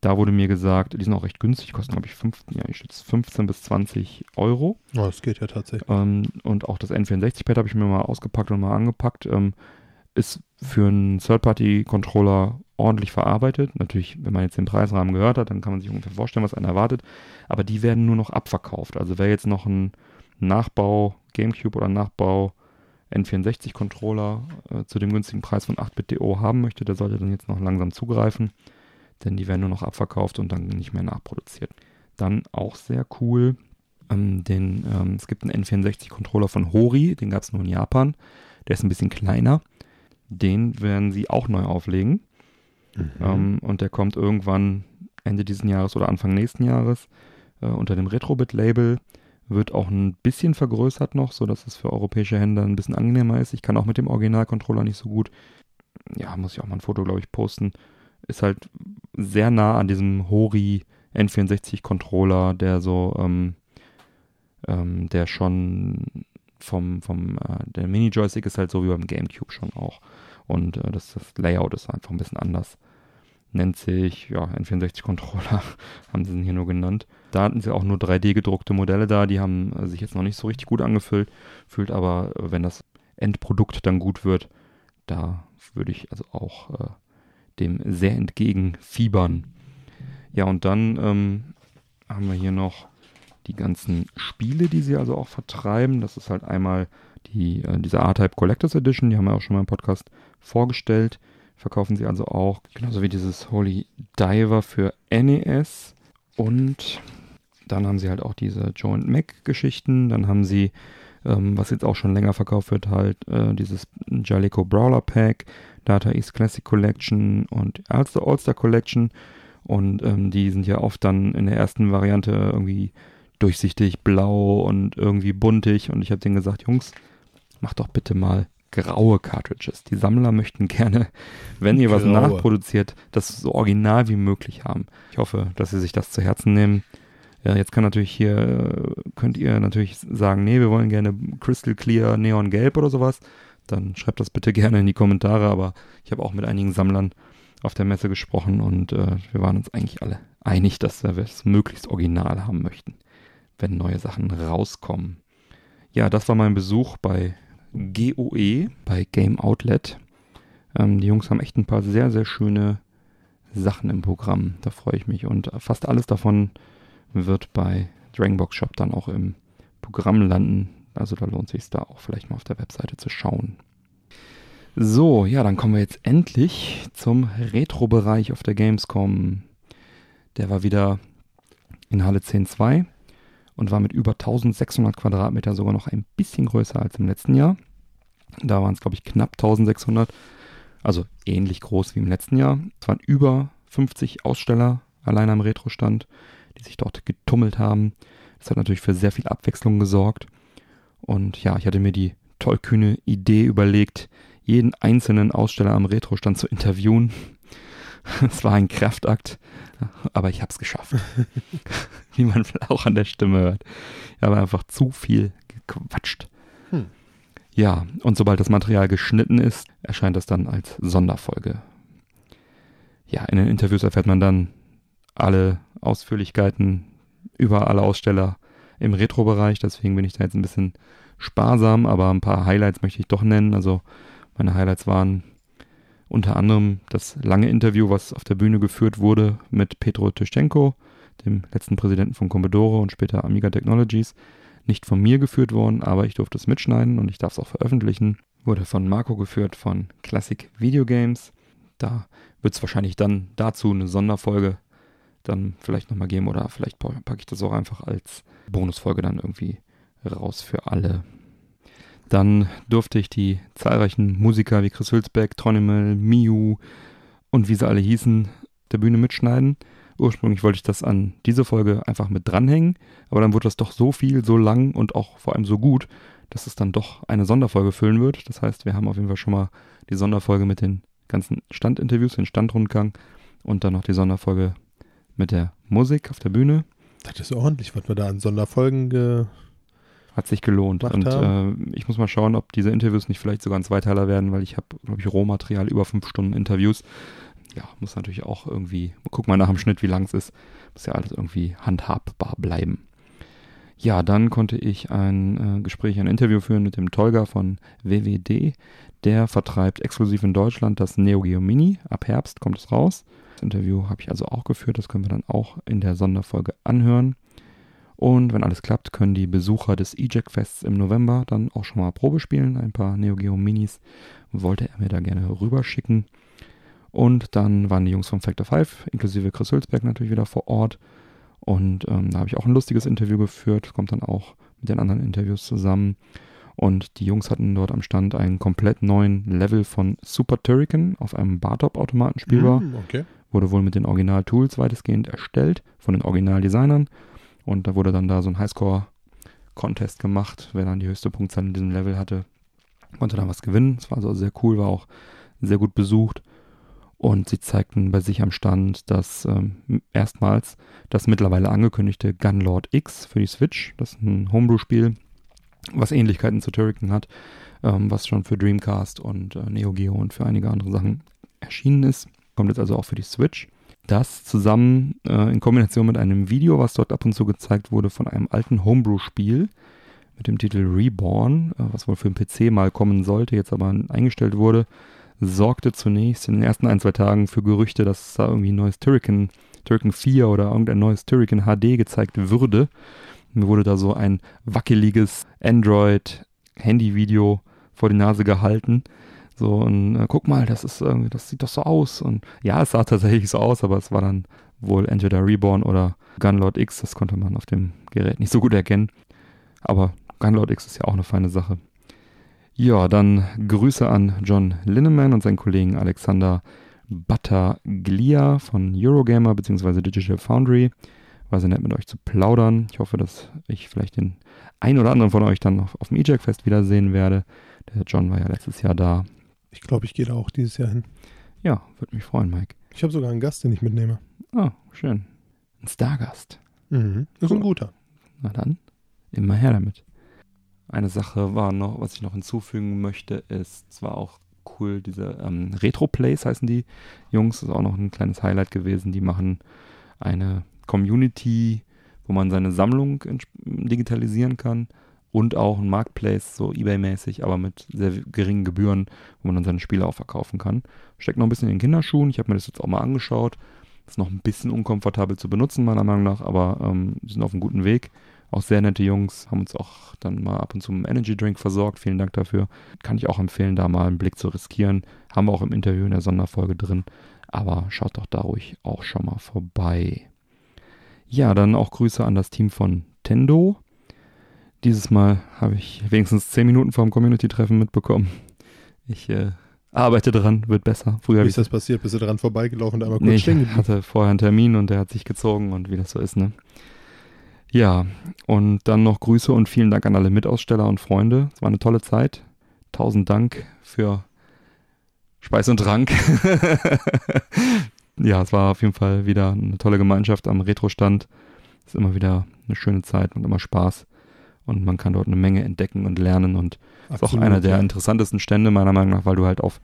Da wurde mir gesagt, die sind auch recht günstig, kosten glaube ich 15, ja, ich schätze 15 bis 20 Euro. Oh, das geht ja tatsächlich. Ähm, und auch das N64-Pad habe ich mir mal ausgepackt und mal angepackt. Ähm, ist für einen Third-Party-Controller ordentlich verarbeitet. Natürlich, wenn man jetzt den Preisrahmen gehört hat, dann kann man sich ungefähr vorstellen, was einen erwartet. Aber die werden nur noch abverkauft. Also wer jetzt noch einen Nachbau GameCube oder Nachbau N64-Controller äh, zu dem günstigen Preis von 8-Bit-DO haben möchte, der sollte dann jetzt noch langsam zugreifen. Denn die werden nur noch abverkauft und dann nicht mehr nachproduziert. Dann auch sehr cool. Ähm, den, ähm, es gibt einen N64-Controller von Hori, den gab es nur in Japan. Der ist ein bisschen kleiner. Den werden sie auch neu auflegen. Mhm. Ähm, und der kommt irgendwann Ende dieses Jahres oder Anfang nächsten Jahres äh, unter dem Retrobit-Label. Wird auch ein bisschen vergrößert noch, sodass es für europäische Händler ein bisschen angenehmer ist. Ich kann auch mit dem Original-Controller nicht so gut. Ja, muss ich auch mal ein Foto, glaube ich, posten. Ist halt sehr nah an diesem Hori N64-Controller, der so, ähm, ähm, der schon vom, vom äh, der Mini-Joystick ist halt so wie beim GameCube schon auch. Und äh, das, das Layout ist einfach ein bisschen anders. Nennt sich, ja, N64-Controller, haben sie ihn hier nur genannt. Da hatten sie auch nur 3D gedruckte Modelle da, die haben äh, sich jetzt noch nicht so richtig gut angefüllt, fühlt aber, äh, wenn das Endprodukt dann gut wird, da würde ich also auch äh, dem sehr entgegenfiebern. Ja, und dann ähm, haben wir hier noch die ganzen Spiele, die sie also auch vertreiben. Das ist halt einmal die, äh, diese R-Type Collectors Edition, die haben wir auch schon mal im Podcast vorgestellt. Verkaufen sie also auch, genauso wie dieses Holy Diver für NES. Und dann haben sie halt auch diese Joint Mac-Geschichten. Dann haben sie, ähm, was jetzt auch schon länger verkauft wird, halt äh, dieses Jalico Brawler Pack, Data East Classic Collection und All-Star All Collection. Und ähm, die sind ja oft dann in der ersten Variante irgendwie durchsichtig, blau und irgendwie buntig. Und ich habe denen gesagt, Jungs, macht doch bitte mal graue Cartridges. Die Sammler möchten gerne, wenn ihr was Graue. nachproduziert, das so original wie möglich haben. Ich hoffe, dass sie sich das zu Herzen nehmen. Ja, jetzt kann natürlich hier, könnt ihr natürlich sagen, nee, wir wollen gerne Crystal Clear Neon Gelb oder sowas. Dann schreibt das bitte gerne in die Kommentare. Aber ich habe auch mit einigen Sammlern auf der Messe gesprochen und äh, wir waren uns eigentlich alle einig, dass wir es möglichst original haben möchten, wenn neue Sachen rauskommen. Ja, das war mein Besuch bei GOE, bei Game Outlet. Ähm, die Jungs haben echt ein paar sehr, sehr schöne Sachen im Programm. Da freue ich mich. Und fast alles davon wird bei Dragonbox Shop dann auch im Programm landen. Also da lohnt sich da auch vielleicht mal auf der Webseite zu schauen. So, ja, dann kommen wir jetzt endlich zum Retro-Bereich auf der Gamescom. Der war wieder in Halle 10.2 und war mit über 1600 Quadratmeter sogar noch ein bisschen größer als im letzten Jahr. Da waren es, glaube ich, knapp 1600, also ähnlich groß wie im letzten Jahr. Es waren über 50 Aussteller allein am Retro-Stand, die sich dort getummelt haben. Das hat natürlich für sehr viel Abwechslung gesorgt. Und ja, ich hatte mir die tollkühne Idee überlegt, jeden einzelnen Aussteller am Retro-Stand zu interviewen. Es war ein Kraftakt, aber ich habe es geschafft. Wie man auch an der Stimme hört. Ich habe einfach zu viel gequatscht. Hm. Ja, und sobald das Material geschnitten ist, erscheint das dann als Sonderfolge. Ja, in den Interviews erfährt man dann alle Ausführlichkeiten über alle Aussteller im Retro-Bereich. Deswegen bin ich da jetzt ein bisschen sparsam, aber ein paar Highlights möchte ich doch nennen. Also meine Highlights waren unter anderem das lange Interview, was auf der Bühne geführt wurde mit Petro Tyschenko, dem letzten Präsidenten von Commodore und später Amiga Technologies. Nicht von mir geführt worden, aber ich durfte es mitschneiden und ich darf es auch veröffentlichen. Wurde von Marco geführt von Classic Video Games. Da wird es wahrscheinlich dann dazu eine Sonderfolge dann vielleicht nochmal geben oder vielleicht packe ich das auch einfach als Bonusfolge dann irgendwie raus für alle. Dann durfte ich die zahlreichen Musiker wie Chris Hülsbeck, Tronimal, Miu und wie sie alle hießen, der Bühne mitschneiden. Ursprünglich wollte ich das an diese Folge einfach mit dranhängen, aber dann wurde das doch so viel, so lang und auch vor allem so gut, dass es dann doch eine Sonderfolge füllen wird. Das heißt, wir haben auf jeden Fall schon mal die Sonderfolge mit den ganzen Standinterviews, den Standrundgang und dann noch die Sonderfolge mit der Musik auf der Bühne. Das ist ordentlich, was wir da an Sonderfolgen ge hat sich gelohnt. Und äh, ich muss mal schauen, ob diese Interviews nicht vielleicht sogar ein Zweiteiler werden, weil ich habe, glaube ich, Rohmaterial über fünf Stunden Interviews. Ja, muss natürlich auch irgendwie, guck mal nach dem Schnitt, wie lang es ist. Muss ja alles irgendwie handhabbar bleiben. Ja, dann konnte ich ein äh, Gespräch, ein Interview führen mit dem Tolga von WWD. Der vertreibt exklusiv in Deutschland das Neo Geo Mini. Ab Herbst kommt es raus. Das Interview habe ich also auch geführt. Das können wir dann auch in der Sonderfolge anhören. Und wenn alles klappt, können die Besucher des EJAC Fests im November dann auch schon mal Probe spielen. Ein paar Neo Geo Minis wollte er mir da gerne rüberschicken. Und dann waren die Jungs von Factor 5, inklusive Chris Hülsberg natürlich wieder vor Ort. Und ähm, da habe ich auch ein lustiges Interview geführt. kommt dann auch mit den anderen Interviews zusammen. Und die Jungs hatten dort am Stand einen komplett neuen Level von Super Turrican auf einem Bartop-Automaten spielbar. Mm, okay. Wurde wohl mit den Original-Tools weitestgehend erstellt von den Original-Designern. Und da wurde dann da so ein Highscore-Contest gemacht. Wer dann die höchste Punktzahl in diesem Level hatte, konnte dann was gewinnen. Es war also sehr cool, war auch sehr gut besucht. Und sie zeigten bei sich am Stand, dass ähm, erstmals das mittlerweile angekündigte Gunlord X für die Switch, das ist ein Homebrew-Spiel, was Ähnlichkeiten zu Turrican hat, ähm, was schon für Dreamcast und äh, Neo Geo und für einige andere Sachen erschienen ist. Kommt jetzt also auch für die Switch. Das zusammen äh, in Kombination mit einem Video, was dort ab und zu gezeigt wurde von einem alten Homebrew-Spiel mit dem Titel Reborn, äh, was wohl für den PC mal kommen sollte, jetzt aber eingestellt wurde, sorgte zunächst in den ersten ein, zwei Tagen für Gerüchte, dass da irgendwie ein neues Turrican, Turrican 4 oder irgendein neues Turrican HD gezeigt würde. Mir wurde da so ein wackeliges Android-Handy-Video vor die Nase gehalten so, und äh, guck mal, das ist irgendwie, das sieht doch so aus. Und ja, es sah tatsächlich so aus, aber es war dann wohl entweder Reborn oder Gunlord X. Das konnte man auf dem Gerät nicht so gut erkennen. Aber Gunlord X ist ja auch eine feine Sache. Ja, dann Grüße an John Linneman und seinen Kollegen Alexander Battaglia von Eurogamer bzw. Digital Foundry. War sehr nett mit euch zu plaudern. Ich hoffe, dass ich vielleicht den einen oder anderen von euch dann noch auf dem E-Jack-Fest wiedersehen werde. Der John war ja letztes Jahr da. Ich glaube, ich gehe da auch dieses Jahr hin. Ja, würde mich freuen, Mike. Ich habe sogar einen Gast, den ich mitnehme. Oh, schön. Ein Stargast. Mhm. Ist ein guter. Na dann, immer her damit. Eine Sache war noch, was ich noch hinzufügen möchte, ist, es war auch cool, diese ähm, Retro-Plays heißen die Jungs, ist auch noch ein kleines Highlight gewesen. Die machen eine Community, wo man seine Sammlung digitalisieren kann und auch ein Marketplace, so Ebay-mäßig, aber mit sehr geringen Gebühren, wo man dann seine Spiele auch verkaufen kann. Steckt noch ein bisschen in den Kinderschuhen. Ich habe mir das jetzt auch mal angeschaut. Ist noch ein bisschen unkomfortabel zu benutzen, meiner Meinung nach, aber ähm, sind auf einem guten Weg. Auch sehr nette Jungs, haben uns auch dann mal ab und zu mit einem Energy Drink versorgt. Vielen Dank dafür. Kann ich auch empfehlen, da mal einen Blick zu riskieren. Haben wir auch im Interview in der Sonderfolge drin. Aber schaut doch da ruhig auch schon mal vorbei. Ja, dann auch Grüße an das Team von Tendo. Dieses Mal habe ich wenigstens zehn Minuten vor dem Community-Treffen mitbekommen. Ich äh, arbeite dran, wird besser. Früher wie ist das passiert? Bist du daran vorbeigelaufen und einmal kurz nee, stehen Ich hatte vorher einen Termin und der hat sich gezogen und wie das so ist, ne? Ja, und dann noch Grüße und vielen Dank an alle Mitaussteller und Freunde. Es war eine tolle Zeit. Tausend Dank für Speis und Trank. ja, es war auf jeden Fall wieder eine tolle Gemeinschaft am Retro-Stand. Es ist immer wieder eine schöne Zeit und immer Spaß. Und man kann dort eine Menge entdecken und lernen und ist auch Absolut, einer der ja. interessantesten Stände meiner Meinung nach, weil du halt auf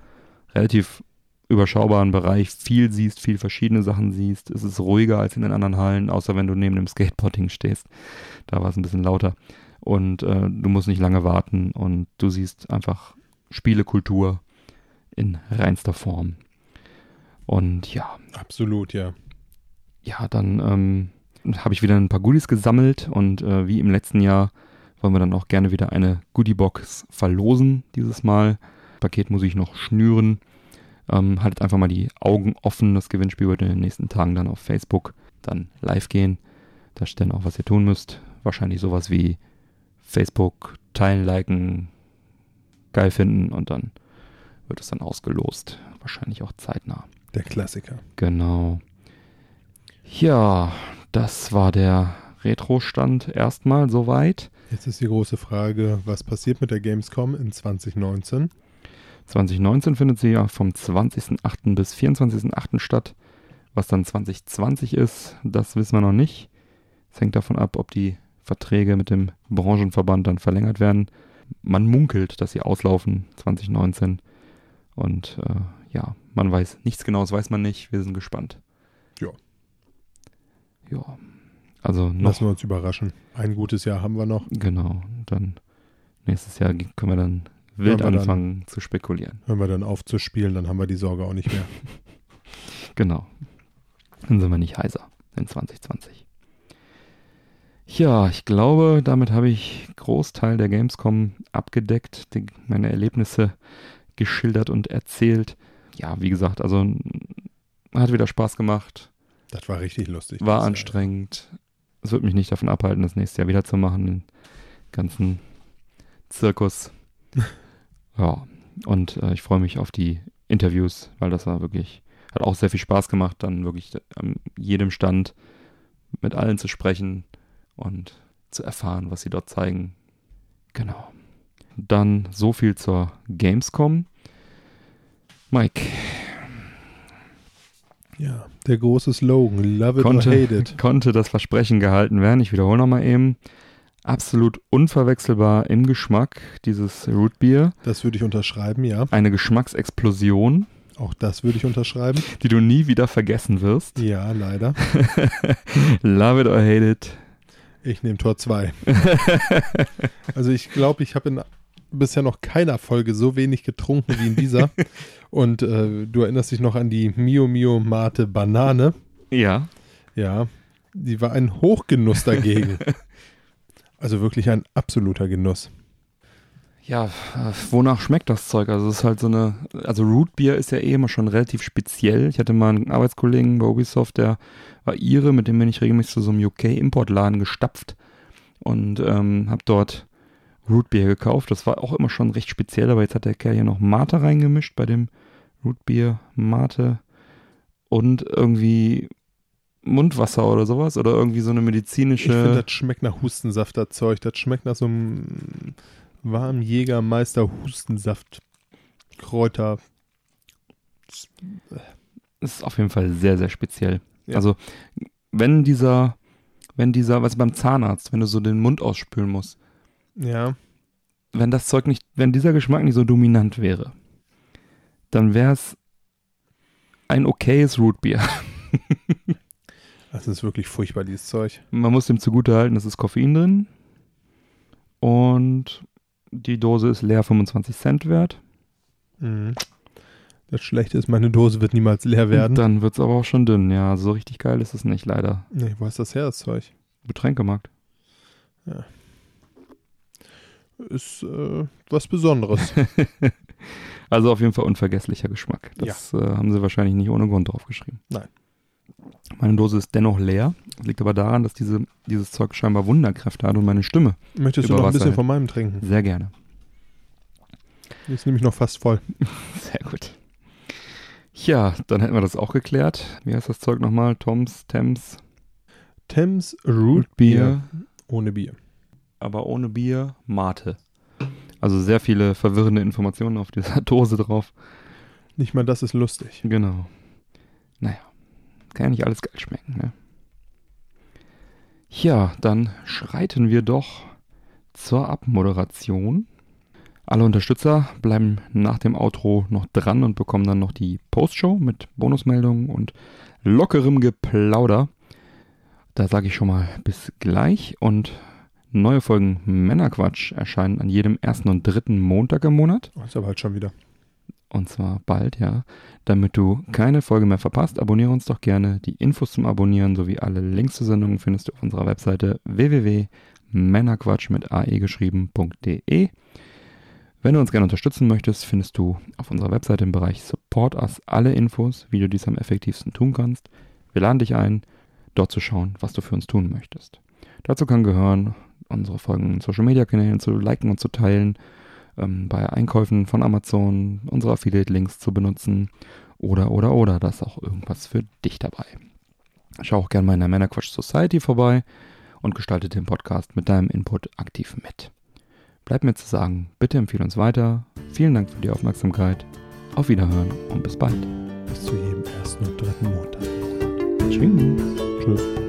relativ überschaubaren Bereich viel siehst, viel verschiedene Sachen siehst. Es ist ruhiger als in den anderen Hallen, außer wenn du neben dem Skateboarding stehst. Da war es ein bisschen lauter. Und äh, du musst nicht lange warten und du siehst einfach Spielekultur in reinster Form. Und ja, Absolut, ja. ja, dann ähm, habe ich wieder ein paar Goodies gesammelt und äh, wie im letzten Jahr wollen wir dann auch gerne wieder eine Goodiebox verlosen dieses Mal. Paket muss ich noch schnüren. Ähm, haltet einfach mal die Augen offen. Das Gewinnspiel wird in den nächsten Tagen dann auf Facebook dann live gehen. Da steht dann auch, was ihr tun müsst. Wahrscheinlich sowas wie Facebook teilen, liken, geil finden und dann wird es dann ausgelost. Wahrscheinlich auch zeitnah. Der Klassiker. Genau. Ja, das war der Retro-Stand erstmal soweit. Jetzt ist die große Frage, was passiert mit der Gamescom in 2019? 2019 findet sie ja vom 20.08. bis 24.08. statt. Was dann 2020 ist, das wissen wir noch nicht. Es hängt davon ab, ob die Verträge mit dem Branchenverband dann verlängert werden. Man munkelt, dass sie auslaufen 2019. Und äh, ja, man weiß nichts Genaues, weiß man nicht. Wir sind gespannt. Ja. Ja. Also noch Lassen wir uns überraschen. Ein gutes Jahr haben wir noch. Genau. Dann nächstes Jahr können wir dann wild wir dann. anfangen zu spekulieren. Hören wir dann auf zu spielen, dann haben wir die Sorge auch nicht mehr. Genau. Dann sind wir nicht heiser in 2020. Ja, ich glaube, damit habe ich Großteil der Gamescom abgedeckt, die, meine Erlebnisse geschildert und erzählt. Ja, wie gesagt, also hat wieder Spaß gemacht, Das war richtig lustig. war anstrengend. Es wird mich nicht davon abhalten, das nächste Jahr wieder zu machen, den ganzen Zirkus. ja, und äh, ich freue mich auf die Interviews, weil das war wirklich, hat auch sehr viel Spaß gemacht, dann wirklich an jedem Stand mit allen zu sprechen und zu erfahren, was sie dort zeigen. Genau. Dann so viel zur Gamescom. Mike, Ja, der große Slogan, love it konnte, or hate it. konnte das Versprechen gehalten werden. Ich wiederhole nochmal eben. Absolut unverwechselbar im Geschmack, dieses Root Beer. Das würde ich unterschreiben, ja. Eine Geschmacksexplosion, Auch das würde ich unterschreiben. die du nie wieder vergessen wirst. Ja, leider. Love it or hate it. Ich nehme Tor 2. Also ich glaube, ich habe in bisher noch keiner Folge so wenig getrunken wie in dieser. Und äh, du erinnerst dich noch an die Mio Mio Mate Banane. Ja, Ja, die war ein Hochgenuss dagegen. Also wirklich ein absoluter Genuss. Ja, äh, wonach schmeckt das Zeug? Also es ist halt so eine, also Root Beer ist ja eh immer schon relativ speziell. Ich hatte mal einen Arbeitskollegen bei Ubisoft, der war Ire, mit dem bin ich regelmäßig zu so einem UK-Importladen gestapft und ähm, habe dort Root Beer gekauft. Das war auch immer schon recht speziell, aber jetzt hat der Kerl hier noch Mate reingemischt bei dem Root Beer Mate und irgendwie Mundwasser oder sowas oder irgendwie so eine Ich medizinische. finde, das schmeckt nach Hustensaft, das Zeug. Das schmeckt nach so einem warmen Jägermeister Hustensaft. Kräuter. ist auf jeden Fall sehr, sehr speziell. Ja. Also, wenn dieser, wenn dieser, was beim Zahnarzt, wenn du so den Mund ausspülen musst, Ja, wenn das Zeug nicht, wenn dieser Geschmack nicht so dominant wäre, dann wäre es ein okayes Rootbier. das ist wirklich furchtbar, dieses Zeug. Man muss dem zugutehalten, es ist Koffein drin und die Dose ist leer 25 Cent wert. Mhm. Das Schlechte ist, meine Dose wird niemals leer werden. Und dann wird es aber auch schon dünn. Ja, so richtig geil ist es nicht, leider. Nee, wo ist das her, das Zeug? Getränkemarkt. Ist äh, was Besonderes. Also auf jeden Fall unvergesslicher Geschmack. Das äh, haben sie wahrscheinlich nicht ohne Grund draufgeschrieben. Nein. Meine Dose ist dennoch leer. Das liegt aber daran, dass diese, dieses Zeug scheinbar Wunderkräfte hat und meine Stimme. Möchtest du noch ein bisschen hält. von meinem trinken? Sehr gerne. Die ist nämlich noch fast voll. Sehr gut. Ja, dann hätten wir das auch geklärt. Wie heißt das Zeug nochmal? Toms, Thames, Thames Root Beer ohne Bier. Aber ohne Bier, Mate. Also sehr viele verwirrende Informationen auf dieser Dose drauf. Nicht mal das ist lustig. Genau. Naja, kann ja nicht alles geil schmecken, ne? Ja, dann schreiten wir doch zur Abmoderation. Alle Unterstützer bleiben nach dem Outro noch dran und bekommen dann noch die Postshow mit Bonusmeldungen und lockerem Geplauder. Da sage ich schon mal bis gleich und neue Folgen Männerquatsch erscheinen an jedem ersten und dritten Montag im Monat. Oh, ist aber halt schon wieder. Und zwar bald, ja. Damit du keine Folge mehr verpasst, abonniere uns doch gerne. Die Infos zum Abonnieren sowie alle Links zur Sendung findest du auf unserer Webseite www.männerquatsch mit ae geschrieben.de. Wenn du uns gerne unterstützen möchtest, findest du auf unserer Webseite im Bereich Support Us alle Infos, wie du dies am effektivsten tun kannst. Wir laden dich ein, dort zu schauen, was du für uns tun möchtest. Dazu kann gehören, unsere Folgen in Social Media Kanälen zu liken und zu teilen ähm, bei Einkäufen von Amazon unsere Affiliate-Links zu benutzen oder, oder, oder. Da ist auch irgendwas für dich dabei. Schau auch gerne mal in der Männerquatsch Society vorbei und gestalte den Podcast mit deinem Input aktiv mit. Bleibt mir zu sagen, bitte empfehle uns weiter. Vielen Dank für die Aufmerksamkeit. Auf Wiederhören und bis bald. Bis zu jedem ersten und dritten Montag. Tschüss. Tschüss.